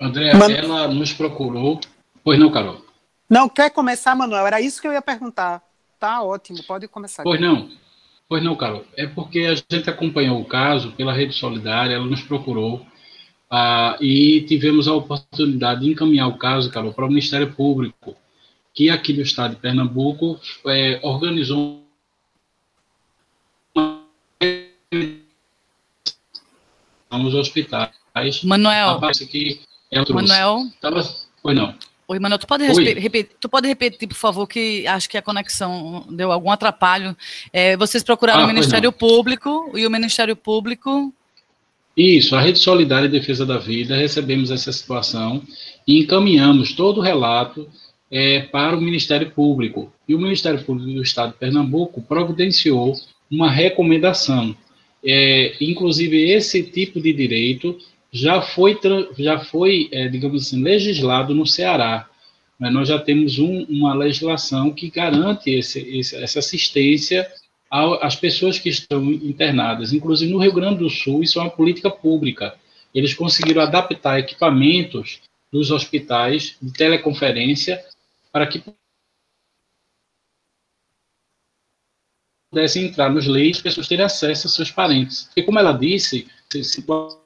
André, Man... ela nos procurou. Pois não, Carol? Não, quer começar, Manuel? Era isso que eu ia perguntar. Tá ótimo, pode começar. Pois não. Pois não, Carol. É porque a gente acompanhou o caso pela Rede Solidária, ela nos procurou ah, e tivemos a oportunidade de encaminhar o caso, Carol, para o Ministério Público, que aqui do estado de Pernambuco é, organizou nos hospitais. Manuel, que Manuel, tava, pois não. Oi, Manuel, tu pode, repetir, tu pode repetir, por favor, que acho que a conexão deu algum atrapalho. É, vocês procuraram ah, o Ministério Público e o Ministério Público. Isso, a Rede Solidária e Defesa da Vida, recebemos essa situação e encaminhamos todo o relato é, para o Ministério Público. E o Ministério Público do Estado de Pernambuco providenciou uma recomendação. É, inclusive, esse tipo de direito já foi, já foi é, digamos assim, legislado no Ceará. Mas nós já temos um, uma legislação que garante esse, esse, essa assistência às pessoas que estão internadas. Inclusive, no Rio Grande do Sul, isso é uma política pública. Eles conseguiram adaptar equipamentos dos hospitais de teleconferência para que pudessem entrar nos leitos, pessoas terem acesso aos seus parentes. E como ela disse, situação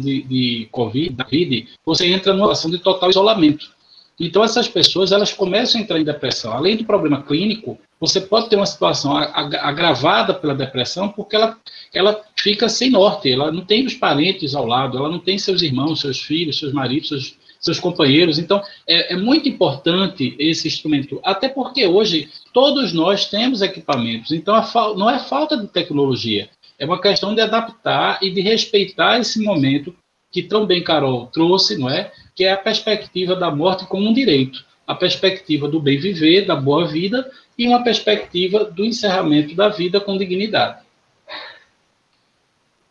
de, de COVID, COVID, você entra numa situação de total isolamento. Então, essas pessoas, elas começam a entrar em depressão. Além do problema clínico, você pode ter uma situação agravada pela depressão porque ela, ela fica sem norte, ela não tem os parentes ao lado, ela não tem seus irmãos, seus filhos, seus maridos, seus, seus companheiros. Então, é, é muito importante esse instrumento, até porque hoje todos nós temos equipamentos, então não é falta de tecnologia, é uma questão de adaptar e de respeitar esse momento que tão bem Carol trouxe, não é? Que é a perspectiva da morte como um direito, a perspectiva do bem viver, da boa vida e uma perspectiva do encerramento da vida com dignidade.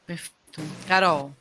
Perfeito. Carol.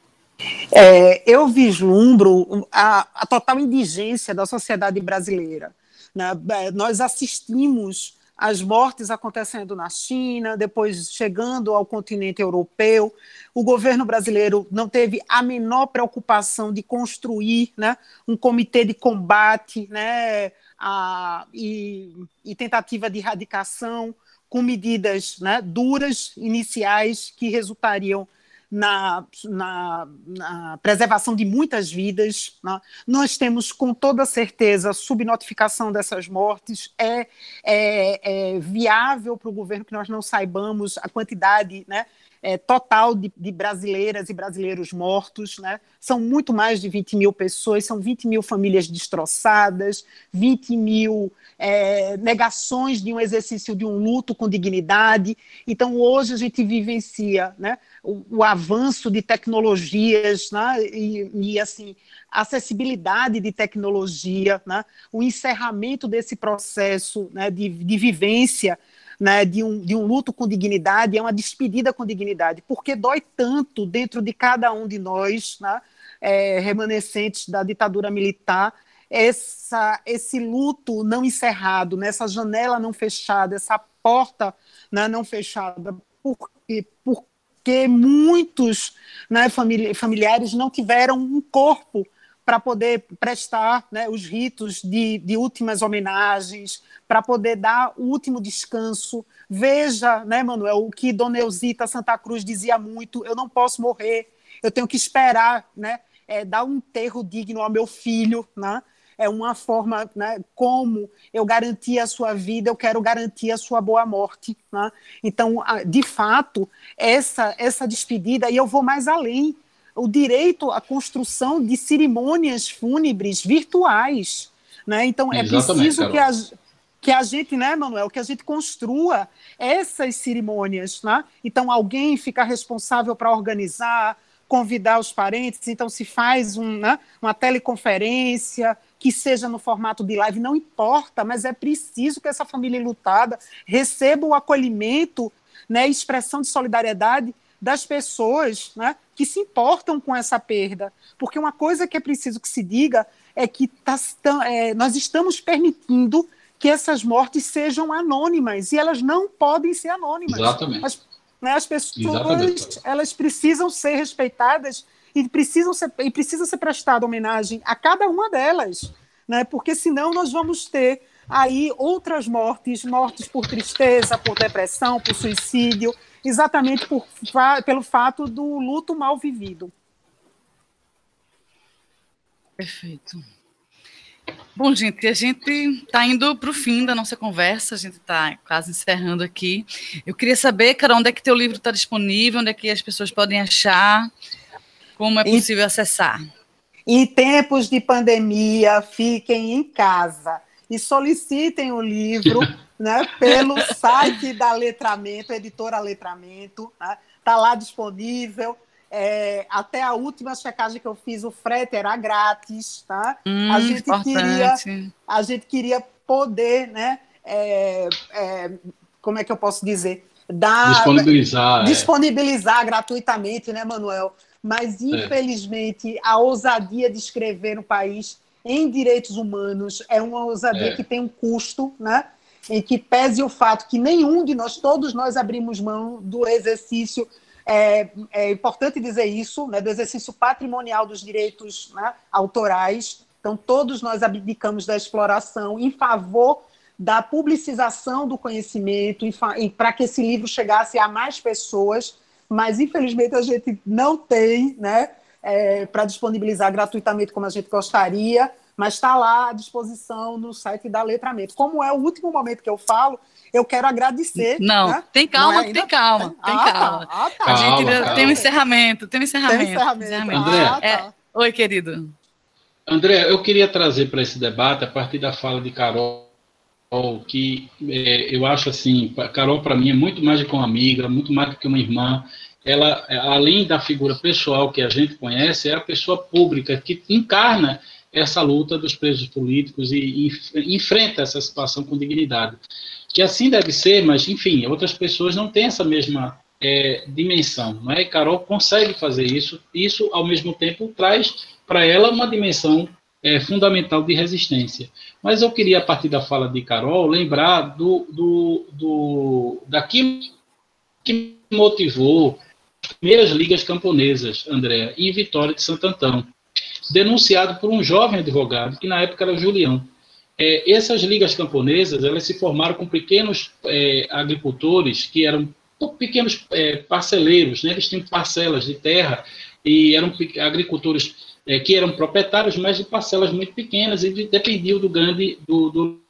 É, eu vislumbro a, a, total indigência da sociedade brasileira. Né? Nós assistimos as mortes acontecendo na China, depois chegando ao continente europeu. O governo brasileiro não teve a menor preocupação de construir né, um comitê de combate né, a, e, e tentativa de erradicação com medidas né, duras iniciais que resultariam na, na, na, preservação de muitas vidas. Né? Nós temos, com toda certeza, subnotificação dessas mortes. É, é, é viável para o governo que nós não saibamos a quantidade né, é, total de, de, brasileiras e brasileiros mortos. Né? São muito mais de 20 mil pessoas, são 20 mil famílias destroçadas, 20 mil é, negações de um exercício de um luto com dignidade. Então, hoje a gente vivencia né, o, o avanço de tecnologias né, e, e, assim, acessibilidade de tecnologia, né, o encerramento desse processo né, de, de vivência né, de, um, de um luto com dignidade, é uma despedida com dignidade, porque dói tanto dentro de cada um de nós, né, é, remanescentes da ditadura militar, essa, esse luto não encerrado, né, essa janela não fechada, essa porta né, não fechada, porque, por, porque muitos né, familiares não tiveram um corpo para poder prestar né, os ritos de, de últimas homenagens, para poder dar o último descanso. Veja, né, Manuel, o que Dona Eusita Santa Cruz dizia muito: eu não posso morrer, eu tenho que esperar, né, é, dar um enterro digno ao meu filho, né? é uma forma né, como eu garantir a sua vida, eu quero garantir a sua boa morte. Né? Então, de fato, essa, essa despedida, e eu vou mais além, o direito à construção de cerimônias fúnebres virtuais. Né? Então, é Exatamente, preciso que a, que a gente, né, Manuel, que a gente construa essas cerimônias. Né? Então, alguém fica responsável para organizar, convidar os parentes, então se faz um, né, uma teleconferência, que seja no formato de live, não importa, mas é preciso que essa família lutada receba o acolhimento, né, expressão de solidariedade das pessoas né, que se importam com essa perda. Porque uma coisa que é preciso que se diga é que tá, é, nós estamos permitindo que essas mortes sejam anônimas, e elas não podem ser anônimas. Exatamente. As, né, as pessoas Exatamente. elas precisam ser respeitadas e precisam ser, e precisa ser prestada homenagem a cada uma delas, né? porque senão nós vamos ter aí outras mortes, mortes por tristeza, por depressão, por suicídio, exatamente por, pelo fato do luto mal vivido. Perfeito. Bom, gente, a gente está indo para o fim da nossa conversa, a gente está quase encerrando aqui. Eu queria saber, Carol, onde é que teu livro está disponível, onde é que as pessoas podem achar. Como é possível e, acessar? Em tempos de pandemia, fiquem em casa e solicitem o livro [laughs] né, pelo site da Letramento, editora Letramento. Está né, lá disponível. É, até a última checagem que eu fiz, o frete era grátis, tá? Hum, a gente queria, a gente queria poder, né? É, é, como é que eu posso dizer? Dar, disponibilizar, é. disponibilizar gratuitamente, né, Manuel? mas é. infelizmente a ousadia de escrever no país em direitos humanos é uma ousadia é. que tem um custo, né? Em que pese o fato que nenhum de nós, todos nós abrimos mão do exercício, é, é importante dizer isso, né, do exercício patrimonial dos direitos né, autorais. Então, todos nós abdicamos da exploração em favor da publicização do conhecimento, para que esse livro chegasse a mais pessoas mas infelizmente a gente não tem né, é, para disponibilizar gratuitamente como a gente gostaria, mas está lá à disposição no site da Letramento. Como é o último momento que eu falo, eu quero agradecer. Não, né? tem calma, é tem calma, tem ah, calma. Tá, ah, tá. A gente calma, calma. tem um encerramento, tem um encerramento. Tem encerramento. encerramento. André, ah, tá. é... Oi, querido. André, eu queria trazer para esse debate, a partir da fala de Carol, que é, eu acho assim, Carol para mim é muito mais do que uma amiga, muito mais do que uma irmã, ela, além da figura pessoal que a gente conhece, é a pessoa pública que encarna essa luta dos presos políticos e, e, enfrenta essa situação com dignidade. Que assim deve ser, mas, enfim, outras pessoas não têm essa mesma é, dimensão. Não é? Carol consegue fazer isso, isso, ao mesmo tempo, traz para ela uma dimensão é, fundamental de resistência. Mas eu queria, a partir da fala de Carol, lembrar do, do, do daquilo que motivou as primeiras ligas camponesas, André, e Vitória de Santo Antão, denunciado por um jovem advogado, que na época era Julião. É, essas ligas camponesas, elas se formaram com pequenos é, agricultores que eram pequenos é, parceleiros, né? eles tinham parcelas de terra e eram agricultores é, que eram proprietários, mas de parcelas muito pequenas e de, dependiam do grande do, do,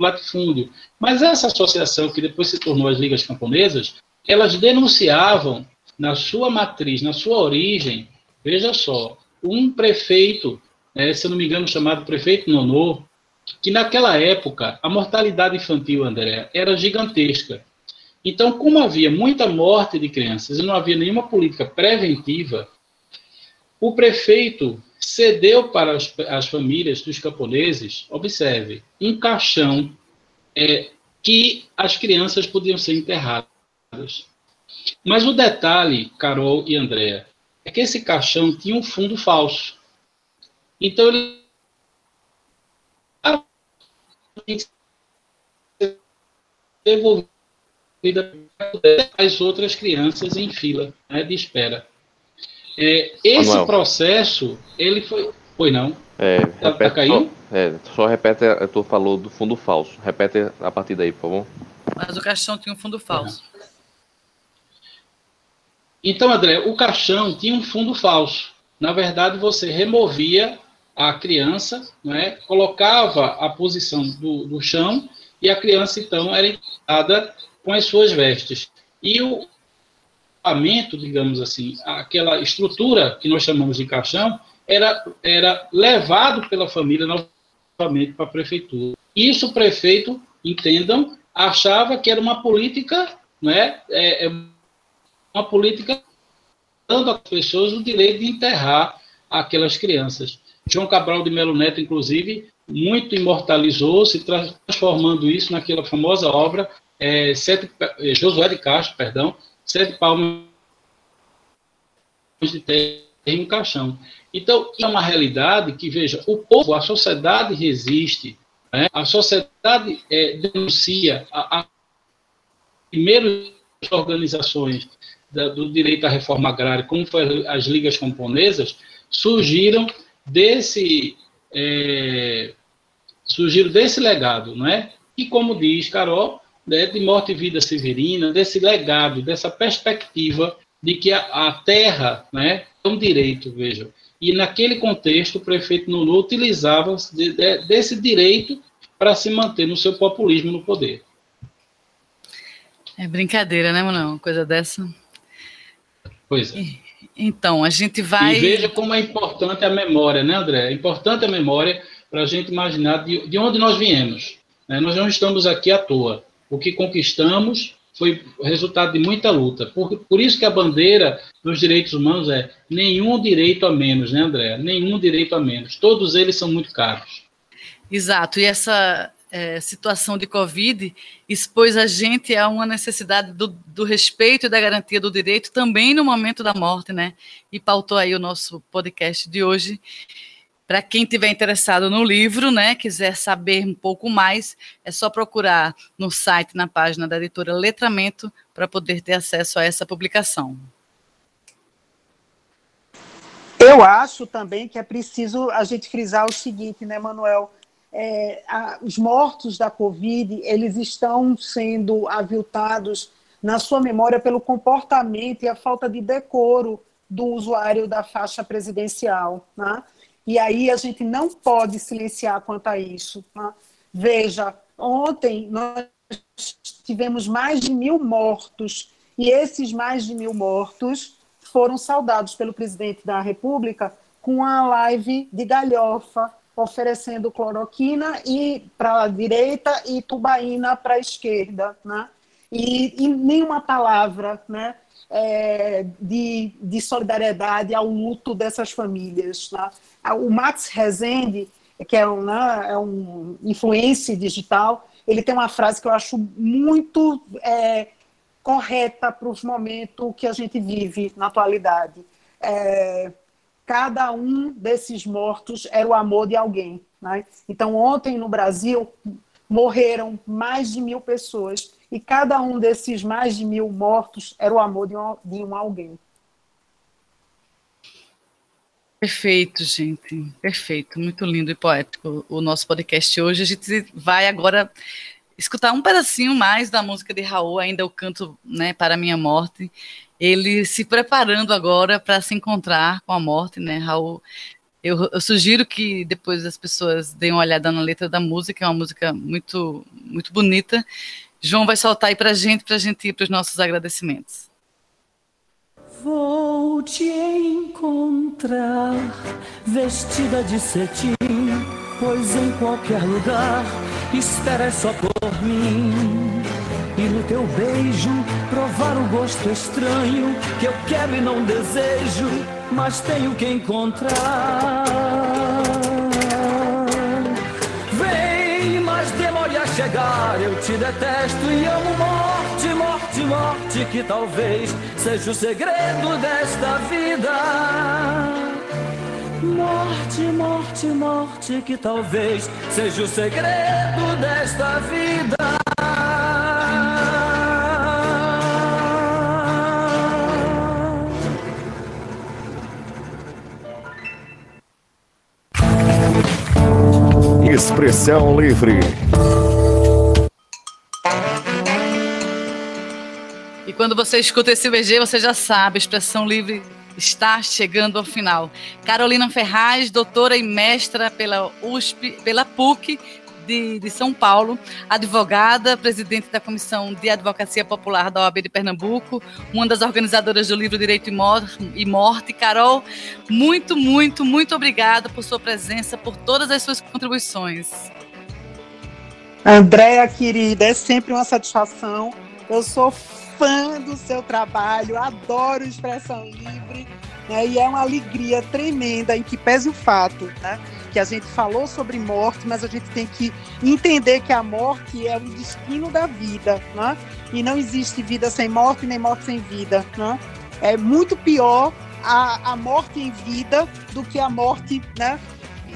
latifúndio. Mas essa associação, que depois se tornou as ligas camponesas, elas denunciavam na sua matriz, na sua origem, veja só, um prefeito, é, se eu não me engano, chamado prefeito Nonô, que naquela época a mortalidade infantil, André, era gigantesca. Então, como havia muita morte de crianças e não havia nenhuma política preventiva, o prefeito cedeu para as, as famílias dos camponeses, observe, um caixão é, que as crianças podiam ser enterradas. Mas o detalhe, Carol e Andréa, é que esse caixão tinha um fundo falso. Então ele devolvida às outras crianças em fila né, de espera. É, esse Manuel. processo, ele foi. Foi não? É, tá, tá caindo? Só, é, só repete, tu falou do fundo falso. Repete a partir daí, por favor. Mas o caixão tinha um fundo falso. Então, André, o caixão tinha um fundo falso. Na verdade, você removia a criança, né, colocava a posição do, do chão e a criança, então, era entrada com as suas vestes. E o equipamento, digamos assim, aquela estrutura que nós chamamos de caixão, era, era levado pela família novamente para a prefeitura. Isso o prefeito, entendam, achava que era uma política, né, é, é uma política dando às pessoas o direito de enterrar aquelas crianças. João Cabral de Melo Neto, inclusive, muito imortalizou, se transformando isso naquela famosa obra é, Sete, é, Josué de Castro, perdão, Sete Palmas de Terra em um caixão. Então, é uma realidade que, veja, o povo, a sociedade resiste, né? a sociedade é, denuncia, a, a primeiras organizações da, do direito à reforma agrária, como foi as ligas camponesas, surgiram desse é, surgiram desse legado, não é? E como diz Carol, né, de morte e vida severina, desse legado, dessa perspectiva de que a, a terra né, é um direito, vejam. E naquele contexto, o prefeito Nuno utilizava de, de, desse direito para se manter no seu populismo no poder. É brincadeira, né, Manuel? Uma coisa dessa. Pois é. Então, a gente vai. E veja como é importante a memória, né, André? É importante a memória para a gente imaginar de, de onde nós viemos. Né? Nós não estamos aqui à toa. O que conquistamos foi resultado de muita luta. Por, por isso que a bandeira dos direitos humanos é nenhum direito a menos, né, André? Nenhum direito a menos. Todos eles são muito caros. Exato. E essa é, situação de Covid expôs a gente a uma necessidade do, do, respeito e da garantia do direito também no momento da morte, né? E pautou aí o nosso podcast de hoje. Para quem tiver interessado no livro, né, quiser saber um pouco mais, é só procurar no site, na página da editora Letramento, para poder ter acesso a essa publicação. Eu acho também que é preciso a gente frisar o seguinte, né, Manuel? É, a, os mortos da Covid, eles estão sendo aviltados na sua memória pelo comportamento e a falta de decoro do usuário da faixa presidencial, né? E aí a gente não pode silenciar quanto a isso. Tá? Veja, ontem nós tivemos mais de mil mortos, e esses mais de mil mortos foram saudados pelo presidente da República com uma live de galhofa, oferecendo cloroquina e para a direita e tubaína para a esquerda, né? E, e nenhuma palavra, né? é, de, de, solidariedade ao luto dessas famílias. Né? O Max Rezende, que é um, né, é um influencer digital, ele tem uma frase que eu acho muito é, correta para os momentos que a gente vive na atualidade. É, cada um desses mortos era o amor de alguém. Né? Então, ontem no Brasil morreram mais de mil pessoas e cada um desses mais de mil mortos era o amor de um, de um alguém. Perfeito, gente. Perfeito. Muito lindo e poético o nosso podcast hoje. A gente vai agora escutar um pedacinho mais da música de Raul, ainda o canto né, para a minha morte. Ele se preparando agora para se encontrar com a morte, né? Raul eu, eu, sugiro que depois as pessoas deem uma olhada na letra da música, é uma música muito, muito bonita. João vai soltar aí para a gente, para a gente ir para os nossos agradecimentos. Vou te encontrar vestida de cetim, pois em qualquer lugar esperas só por mim. E no teu beijo provar o gosto estranho que eu quero e não desejo mas tenho que encontrar. Vem, mas demore a chegar. Eu te detesto e amo morte, morte, morte, que talvez seja o segredo desta vida. Morte, morte, morte, que talvez seja o segredo desta vida. Expressão Livre. E quando você escuta esse VG, você já sabe, Expressão Livre está chegando ao final. Carolina Ferraz, doutora e mestra pela USP, pela PUC de, de, São Paulo, advogada, presidente da Comissão de Advocacia Popular da OAB de Pernambuco, uma das organizadoras do livro Direito e Morte. Carol, muito, muito, muito obrigada por sua presença, por todas as suas contribuições. Andréa, querida, é sempre uma satisfação. Eu sou fã do seu trabalho, adoro Expressão Livre, né, e é uma alegria tremenda em que pese o fato, né? Que a gente falou sobre morte, mas a gente tem que entender que a morte é o destino da vida, né? E não existe vida sem morte, nem morte sem vida, né? É muito pior a, a morte em vida do que a morte, né?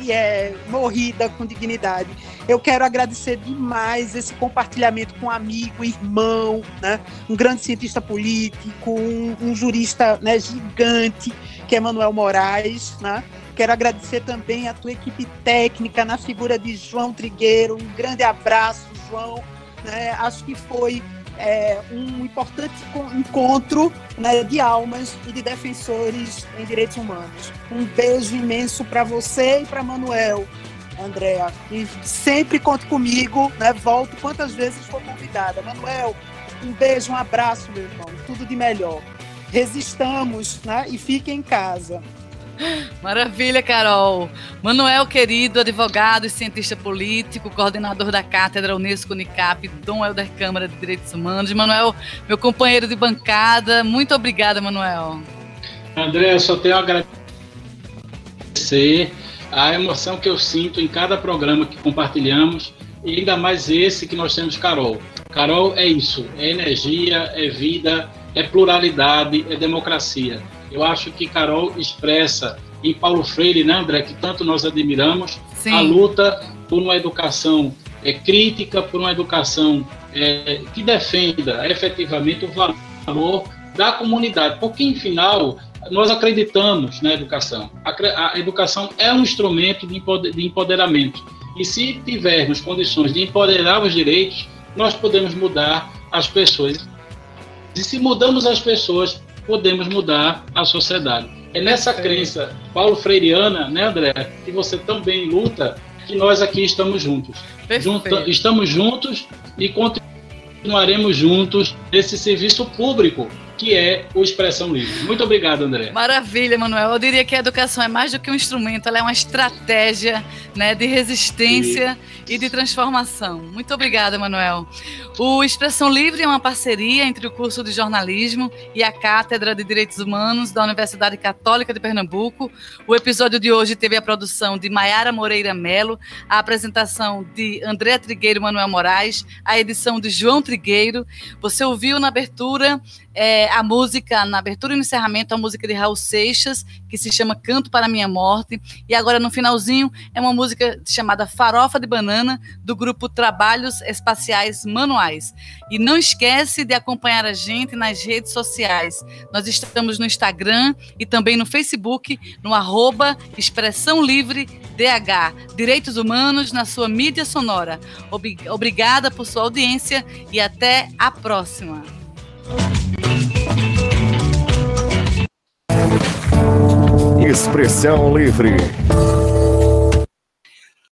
E é morrida com dignidade. Eu quero agradecer demais esse compartilhamento com um amigo, irmão, né? um grande cientista político, um, um jurista né, gigante, que é Manuel Moraes, né? Quero agradecer também a tua equipe técnica na figura de João Trigueiro. Um grande abraço, João. Né? Acho que foi é, um importante encontro né, de almas e de defensores em direitos humanos. Um beijo imenso para você e para Manuel, Andréa. E sempre conte comigo, né? volto quantas vezes for convidada. Manuel, um beijo, um abraço, meu irmão. Tudo de melhor. Resistamos né? e fique em casa. Maravilha, Carol. Manuel, querido, advogado e cientista político, coordenador da cátedra Unesco Unicap, Dom Helder Câmara de Direitos Humanos. Manuel, meu companheiro de bancada, muito obrigada, Manuel. André, eu só tenho a agradecer a emoção que eu sinto em cada programa que compartilhamos e ainda mais esse que nós temos, Carol. Carol é isso, é energia, é vida, é pluralidade, é democracia. Eu acho que Carol expressa em Paulo Freire, né, André, que tanto nós admiramos, Sim. a luta por uma educação é, crítica, por uma educação é, que defenda efetivamente o valor da comunidade, porque, em final, nós acreditamos na educação. A, a educação é um instrumento de, empoder, de empoderamento. E se tivermos condições de empoderar os direitos, nós podemos mudar as pessoas. E se mudamos as pessoas, podemos mudar a sociedade. É nessa crença paulo freireana, né, André, que você também luta, que nós aqui estamos juntos. Junta, estamos juntos e continuaremos juntos nesse serviço público que é o Expressão Livre. Muito obrigado, André. Maravilha, Manuel. Eu diria que a educação é mais do que um instrumento, ela é uma estratégia né, de resistência e de transformação. Muito obrigada, Manuel. O Expressão Livre é uma parceria entre o curso de jornalismo e a Cátedra de Direitos Humanos da Universidade Católica de Pernambuco. O episódio de hoje teve a produção de Maiara Moreira Melo, a apresentação de André Trigueiro Manuel Moraes, a edição de João Trigueiro. Você ouviu na abertura é, a música, na abertura e no encerramento, a música de Raul Seixas, que se chama Canto para Minha Morte. E agora, no finalzinho, é uma música chamada Farofa de Banana, do grupo Trabalhos Espaciais Manuais. E não esquece de acompanhar a gente nas redes sociais. Nós estamos no Instagram e também no Facebook, no arroba Expressão Livre DH, Direitos Humanos na sua mídia sonora. Obrigada por sua audiência e até a próxima. Expressão Livre.